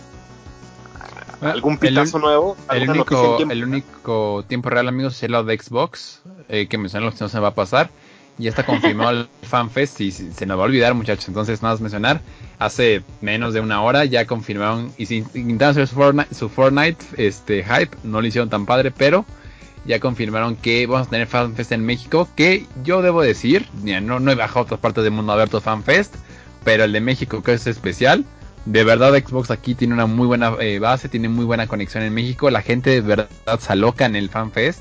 algún pitazo nuevo. El único, el único tiempo real, amigos, es el lado de Xbox, eh, que mencioné lo que no se va a pasar. Ya está confirmado el *laughs* FanFest y se nos va a olvidar, muchachos. Entonces, nada más mencionar, hace menos de una hora ya confirmaron y si intentaron hacer su Fortnite, su Fortnite este, hype, no lo hicieron tan padre, pero ya confirmaron que vamos a tener FanFest en México. Que yo debo decir, no, no he bajado a otras partes del mundo a ver todo FanFest, pero el de México que es especial. De verdad, Xbox aquí tiene una muy buena eh, base, tiene muy buena conexión en México. La gente de verdad se aloca en el FanFest.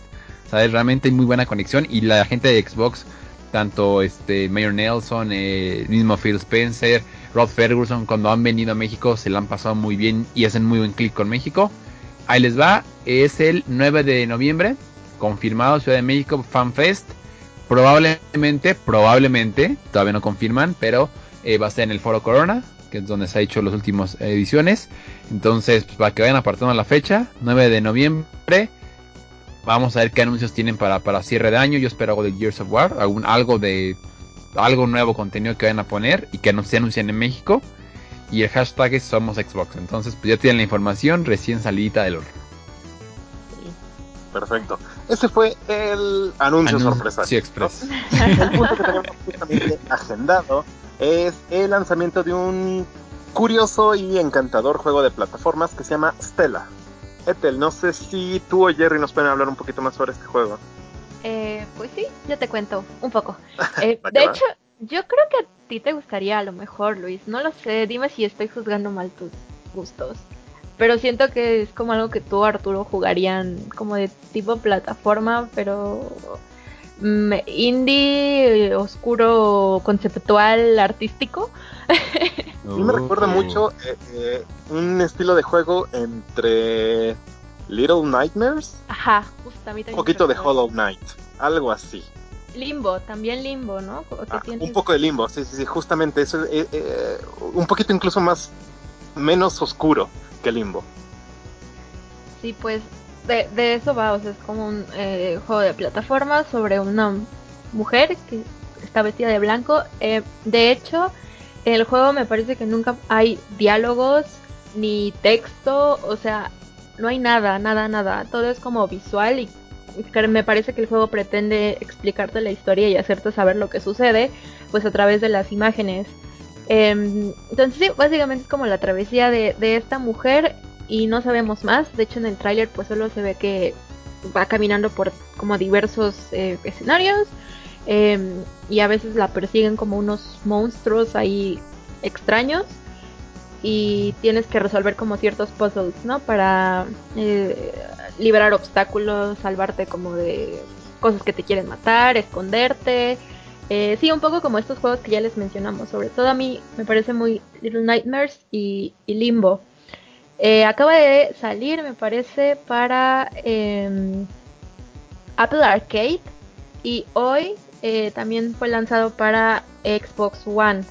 ¿Sabes? Realmente hay muy buena conexión y la gente de Xbox tanto este Mayor Nelson, el mismo Phil Spencer, Rod Ferguson, cuando han venido a México se la han pasado muy bien y hacen muy buen clic con México. Ahí les va, es el 9 de noviembre, confirmado Ciudad de México Fan Fest. Probablemente, probablemente, todavía no confirman, pero eh, va a ser en el Foro Corona, que es donde se ha hecho las últimas ediciones. Entonces, pues, para que vayan apartando la fecha, 9 de noviembre. Vamos a ver qué anuncios tienen para, para cierre de año. Yo espero algo de Gears of War, algún, algo de algo nuevo contenido que vayan a poner y que no se anuncien en México. Y el hashtag es Somos Xbox. Entonces, pues ya tienen la información recién salida del horno. Perfecto. Ese fue el anuncio, sorpresa. Sí, express. El punto que tenemos justamente *laughs* agendado es el lanzamiento de un curioso y encantador juego de plataformas que se llama Stella. Ethel, no sé si tú o Jerry nos pueden hablar un poquito más sobre este juego. Eh, pues sí, yo te cuento un poco. *laughs* Eh, de hecho, yo creo que a ti te gustaría a lo mejor, Luis. No lo sé, dime si estoy juzgando mal tus gustos. Pero siento que es como algo que tú, Arturo, jugarían como de tipo plataforma, pero mm, indie, oscuro, conceptual, artístico. *laughs* mí me recuerda mucho eh, eh, un estilo de juego entre Little Nightmares. Ajá, justo Un poquito de Hollow Knight, algo así. Limbo, también Limbo, ¿no? Ah, un poco de Limbo, sí, sí, sí, justamente eso, eh, eh, un poquito incluso más, menos oscuro que Limbo. Sí, pues de, de eso va, o sea, es como un eh, juego de plataforma sobre una mujer que está vestida de blanco. de hecho, en el juego me parece que nunca hay diálogos ni texto, o sea, no hay nada, nada, nada. Todo es como visual y me parece que el juego pretende explicarte la historia y hacerte saber lo que sucede, pues a través de las imágenes. Em, entonces sí, básicamente es como la travesía de, esta mujer y no sabemos más. De hecho en el tráiler pues solo se ve que va caminando por como diversos eh, escenarios em, y a veces la persiguen como unos monstruos ahí extraños y tienes que resolver como ciertos puzzles, ¿no? Para eh, liberar obstáculos, salvarte como de cosas que te quieren matar, esconderte. Eh, sí, un poco como estos juegos que ya les mencionamos. Sobre todo a mí me parece muy Little Nightmares y, Limbo. Eh, acaba de salir, me parece, para em, Apple Arcade y hoy también fue lanzado para Xbox One.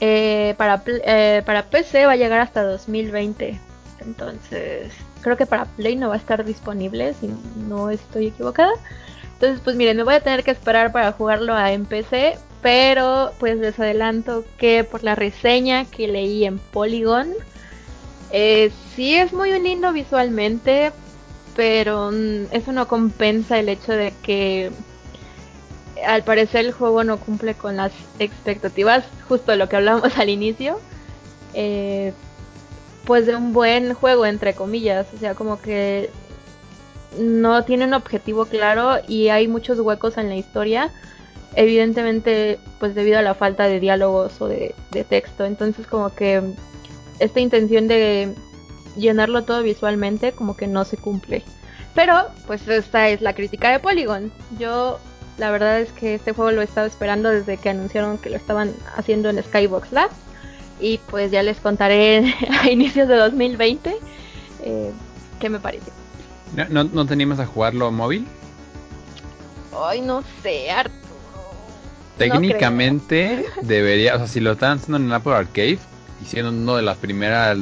Eh, para, eh, para PC va a llegar hasta 2020. Entonces, creo que para Play no va a estar disponible, si no estoy equivocada. Entonces, pues miren, me voy a tener que esperar para jugarlo a en PC. Pero, pues les adelanto que por la reseña que leí en Polygon, eh, sí es muy lindo visualmente, pero mm, eso no compensa el hecho de que al parecer el juego no cumple con las expectativas, justo lo que hablamos *laughs* al inicio, eh, pues de un buen juego, entre comillas, o sea, como que no tiene un objetivo claro y hay muchos huecos en la historia, evidentemente pues debido a la falta de diálogos o de, texto, entonces como que esta intención de llenarlo todo visualmente como que no se cumple. Pero, pues esta es la crítica de Polygon. Yo la verdad es que este juego lo he estado esperando desde que anunciaron que lo estaban haciendo en Skybox Labs. Y pues ya les contaré *laughs* a inicios de 2020 eh, qué me pareció. ¿No, no, teníamos a jugarlo móvil? Ay, no sé, Arturo. Técnicamente *laughs* debería, o sea, si lo están haciendo en Apple Arcade siendo uno de las primeras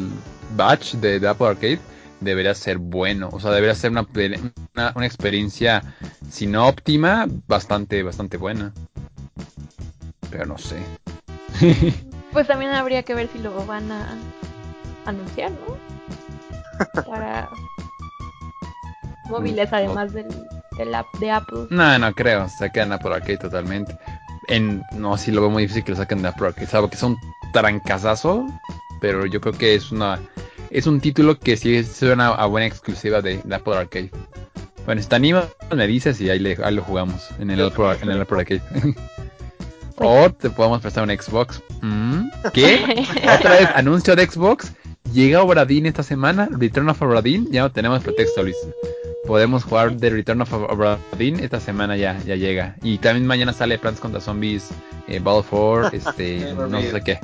batch de Apple Arcade, debería ser bueno. O sea, debería ser una, una, experiencia, si no óptima, bastante, bastante buena. Pero no sé. *laughs* pues también habría que ver si lo van a anunciar, ¿no? *laughs* Para móviles, además del, del, app de Apple. No, no creo. Se quedan Apple Arcade totalmente. En, no, sí lo veo muy difícil que lo saquen de Apple Arcade. Sabe que es un trancazazo, pero yo creo que es una es un título que sí suena a buena exclusiva de, Apple Arcade. Bueno, está anima, me dices y ahí, lo jugamos en el, Apple, en el Apple Arcade. *laughs* o te podemos prestar un Xbox. Mm, ¿Qué? *laughs* Otra vez, anuncio de Xbox. Llega Obradín esta semana. Return of Obradín. Ya no tenemos pretexto, Luis. Podemos jugar de Return of Obradín. Esta semana ya, ya llega. Y también mañana sale Plants contra Zombies. Eh, Battle 4. *laughs* Este, no sé qué.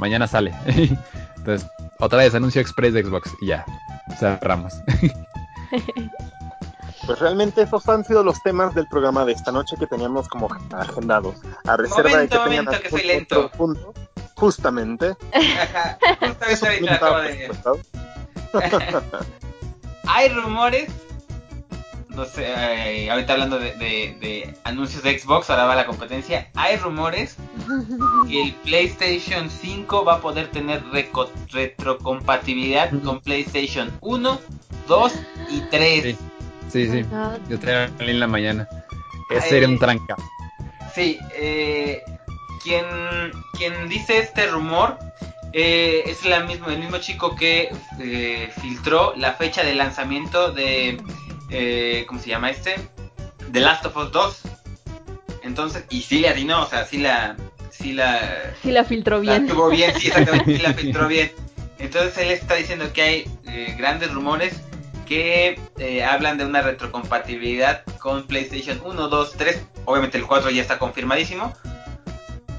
Mañana sale. *laughs* Entonces, otra vez anuncio express de Xbox y ya, cerramos. Pues realmente esos han sido los temas del programa de esta noche que teníamos como agendados. A reserva de que momento, que soy lento. Punto, justamente. *laughs* justamente acabo de... *laughs* Hay rumores no sé, eh, ahorita hablando de, anuncios de Xbox, ahora va la competencia, hay rumores *laughs* que el PlayStation 5 va a poder tener retrocompatibilidad con PlayStation 1, 2 y 3. Sí, sí, yo te en la mañana. Ese sería un tranca. Sí, eh, quien, quien dice este rumor eh, es la mismo, el mismo chico que eh, filtró la fecha de lanzamiento de eh, ¿cómo se llama este? The Last of Us 2. Entonces, y sí le atinó, o sea, sí la, sí la, sí la filtró bien. La tuvo bien, sí, exactamente, sí la *laughs* filtró bien. Entonces él está diciendo que hay eh, grandes rumores que eh, hablan de una retrocompatibilidad con PlayStation 1, 2, 3. Obviamente el 4 ya está confirmadísimo.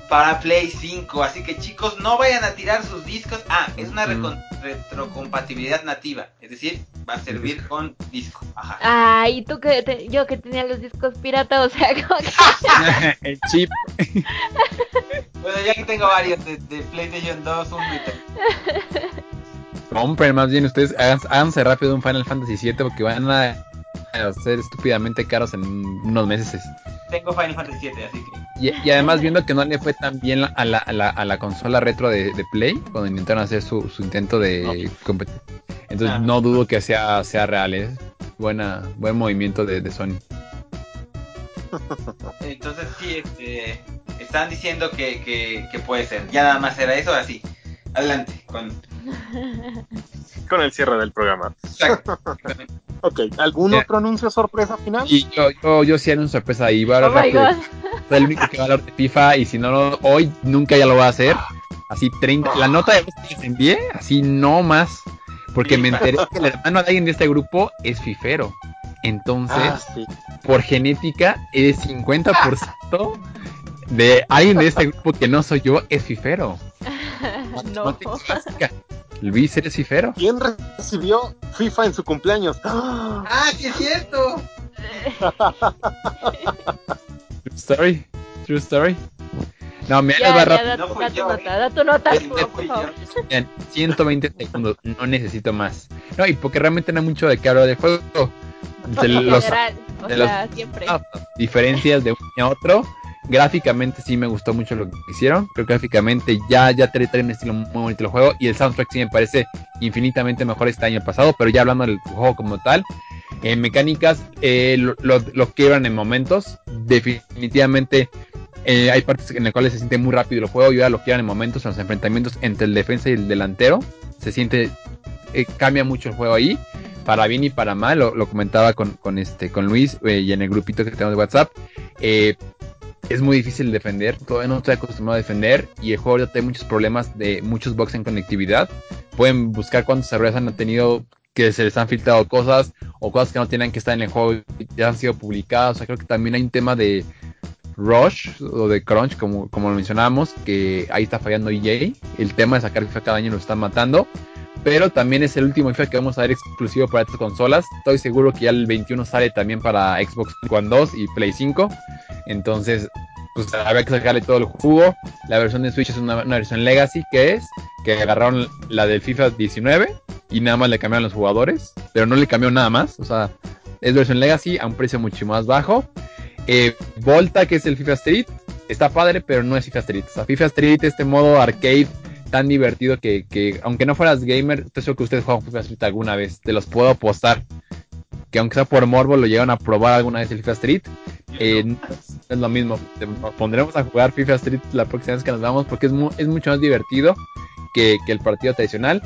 para Play 5. Así que chicos, no vayan a tirar sus discos. Ah, es una retrocompatibilidad nativa. Es decir, va a servir con disco. Ajá. Ay, tú que te- yo que tenía los discos pirata, o sea, como que *laughs* el chip. Bueno, ya que tengo varios de, de PlayStation 2, 1 y 3. Compren más bien ustedes, háganse, rápido un Final Fantasy VII porque van a, a ser estúpidamente caros en unos meses. Tengo Final Fantasy 7, así que. Y, y además viendo que no le fue tan bien a la, a la, a la consola retro de, de Play cuando intentaron hacer su, su intento de competir. Entonces Ah. no dudo que sea, sea real, es buena, buen movimiento de, de Sony. *laughs* Entonces, sí, este, están diciendo que, que, que puede ser. Ya nada más era eso, así. Adelante. Con... *laughs* Con el cierre del programa. Exacto. *laughs* Ok, ¿algún otro anuncio sorpresa final? Y yo, yo, yo sí era una sorpresa ahí, va a Oh *laughs* el único que va a hablar de FIFA y si no, lo- hoy nunca ya lo va a hacer. Así 30, la nota de que les envié, así no más. Porque me enteré que el hermano de alguien de este grupo es fifero. Entonces, Ah, sí. por genética, es 50% de alguien de este grupo que no soy yo es fifero. No. Luis, eres. ¿Quién recibió FIFA en su cumpleaños? ¡Ah! ¡Ah, sí es cierto! True story. True story. No, me Ya, va ya, rápido. da, No da tu yo, nota, ¿eh? da tu nota, por favor. yo. En 120 segundos, no necesito más. No, y porque realmente no hay mucho de qué hablar del juego. De los, general, o de sea, siempre. ah, diferencias de uno a otro. Gráficamente sí me gustó mucho lo que hicieron. Creo que gráficamente ya, ya trae, trae un estilo muy bonito el juego. Y el soundtrack sí me parece infinitamente mejor este año pasado. Pero ya hablando del juego como tal. En mecánicas eh, lo, lo, lo quiebran en momentos. Definitivamente eh, hay partes en las cuales se siente muy rápido el juego. Y ahora lo quiebran en momentos. En los enfrentamientos entre el defensa y el delantero. Se siente... eh, cambia mucho el juego ahí. Para bien y para mal. Lo, comentaba con, este, con Luis eh, y en el grupito que tenemos de WhatsApp. Eh, es muy difícil defender, todavía no estoy acostumbrado a defender y el juego ya tiene muchos problemas de muchos bugs en conectividad. Pueden buscar cuántos errores han tenido que se les han filtrado cosas o cosas que no tienen que estar en el juego y ya han sido publicadas. O sea, creo que también hay un tema de rush o de crunch, como, como lo mencionábamos, que ahí está fallando EA. El tema de sacar FIFA cada año lo están matando. Pero también es el último FIFA que vamos a ver exclusivo para estas consolas. Estoy seguro que ya el 21 sale también para Xbox One 2 y Play 5. Entonces, pues habría que sacarle todo el jugo. La versión de Switch es una, una versión Legacy, que es que agarraron la del FIFA 19 y nada más le cambiaron los jugadores, pero no le cambió nada más. O sea, es versión Legacy a un precio mucho más bajo. Eh, Volta, que es el FIFA Street, está padre, pero no es FIFA Street. O sea, FIFA Street, este modo arcade tan divertido que, que aunque no fueras gamer, estoy seguro que ustedes juegan FIFA Street alguna vez. Te los puedo apostar. Que aunque sea por morbo, lo llegan a probar alguna vez el FIFA Street. Eh, no es- lo mismo. Nos pondremos a jugar FIFA Street la próxima vez que nos vamos porque es, mu- es mucho más divertido que, que el partido tradicional.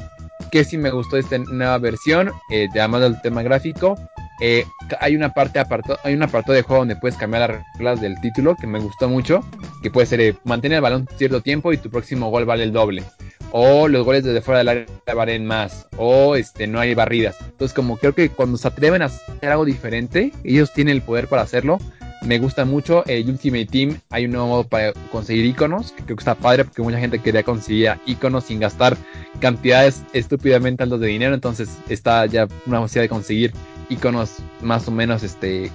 Que sí me gustó esta nueva versión, eh, de- además del tema gráfico. Eh, hay una parte apartado, hay un apartado de juego donde puedes cambiar las reglas del título que me gustó mucho. Que puede ser eh, mantener el balón cierto tiempo y tu próximo gol vale el doble. O los goles desde fuera del área valen más. O este no hay barridas. Entonces como creo que cuando se atreven a hacer algo diferente, ellos tienen el poder para hacerlo. Me gusta mucho el Ultimate Team. Hay un nuevo modo para conseguir iconos, que creo que está padre porque mucha gente quería conseguir iconos sin gastar cantidades estúpidamente altas de dinero. Entonces está ya una posibilidad de conseguir iconos más o menos este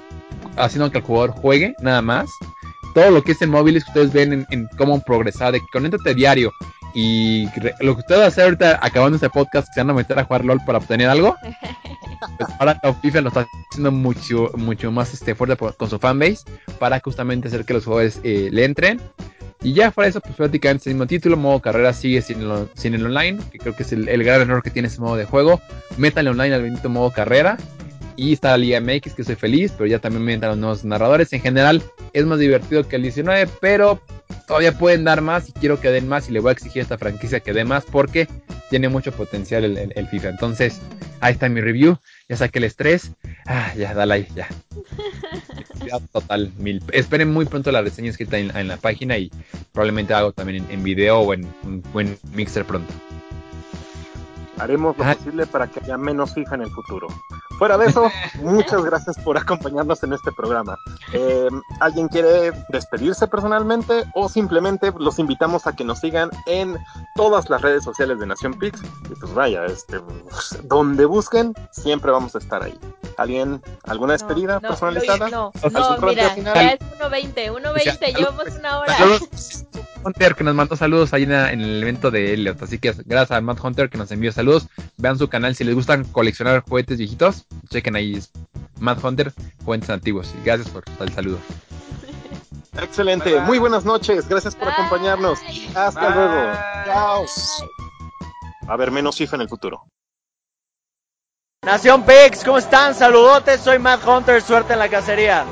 haciendo que el jugador juegue nada más. Todo lo que es en móviles que ustedes ven en, en cómo progresar, de que conéctate diario y lo que ustedes van a hacer ahorita acabando este podcast, que se van a meter a jugar LOL para obtener algo, *laughs* pues ahora FIFA lo está haciendo mucho, mucho más este, fuerte por- con su fanbase para justamente hacer que los jugadores eh, le entren. Y ya fuera eso, pues prácticamente el mismo título, modo carrera sigue sin, lo- sin el online, que creo que es el, el gran error que tiene ese modo de juego. Métanle online al bendito modo carrera. Y está la Liga MX, que soy feliz, pero ya también metan los nuevos narradores. En general, es más divertido que el 19, pero todavía pueden dar más y quiero que den más y le voy a exigir a esta franquicia que dé más porque tiene mucho potencial el, FIFA. Entonces, ahí está mi review. Ya saqué el estrés. Ah, ya, dale ya. Total, mil. Esperen muy pronto la reseña escrita en, en la página y probablemente hago también en, en video o en, o en Mixer pronto. Haremos lo Ah. posible para que haya menos FIFA en el futuro. Fuera de eso, *laughs* muchas gracias por acompañarnos en este programa. Eh, ¿Alguien quiere despedirse personalmente o simplemente los invitamos a que nos sigan en todas las redes sociales de Nación Pix? Y pues vaya, este, donde busquen, siempre vamos a estar ahí. ¿Alguien, alguna despedida no, personalizada? No, no, mira, ya es 1.20, 1.20, llevamos una hora. Hunter, que nos mandó saludos ahí en, en el evento de Elliot. Así que gracias a Matt Hunter que nos envió saludos. Vean su canal si les gustan coleccionar juguetes viejitos. Chequen ahí Matt Hunter, juguetes antiguos. Y gracias por el saludo. *laughs* Excelente, Bye, bye. muy buenas noches, gracias por Bye. acompañarnos. Hasta Bye. luego. Chao. A ver, menos FIFA en el futuro. Nación Pix, ¿cómo están? Saludotes, soy Matt Hunter, suerte en la cacería.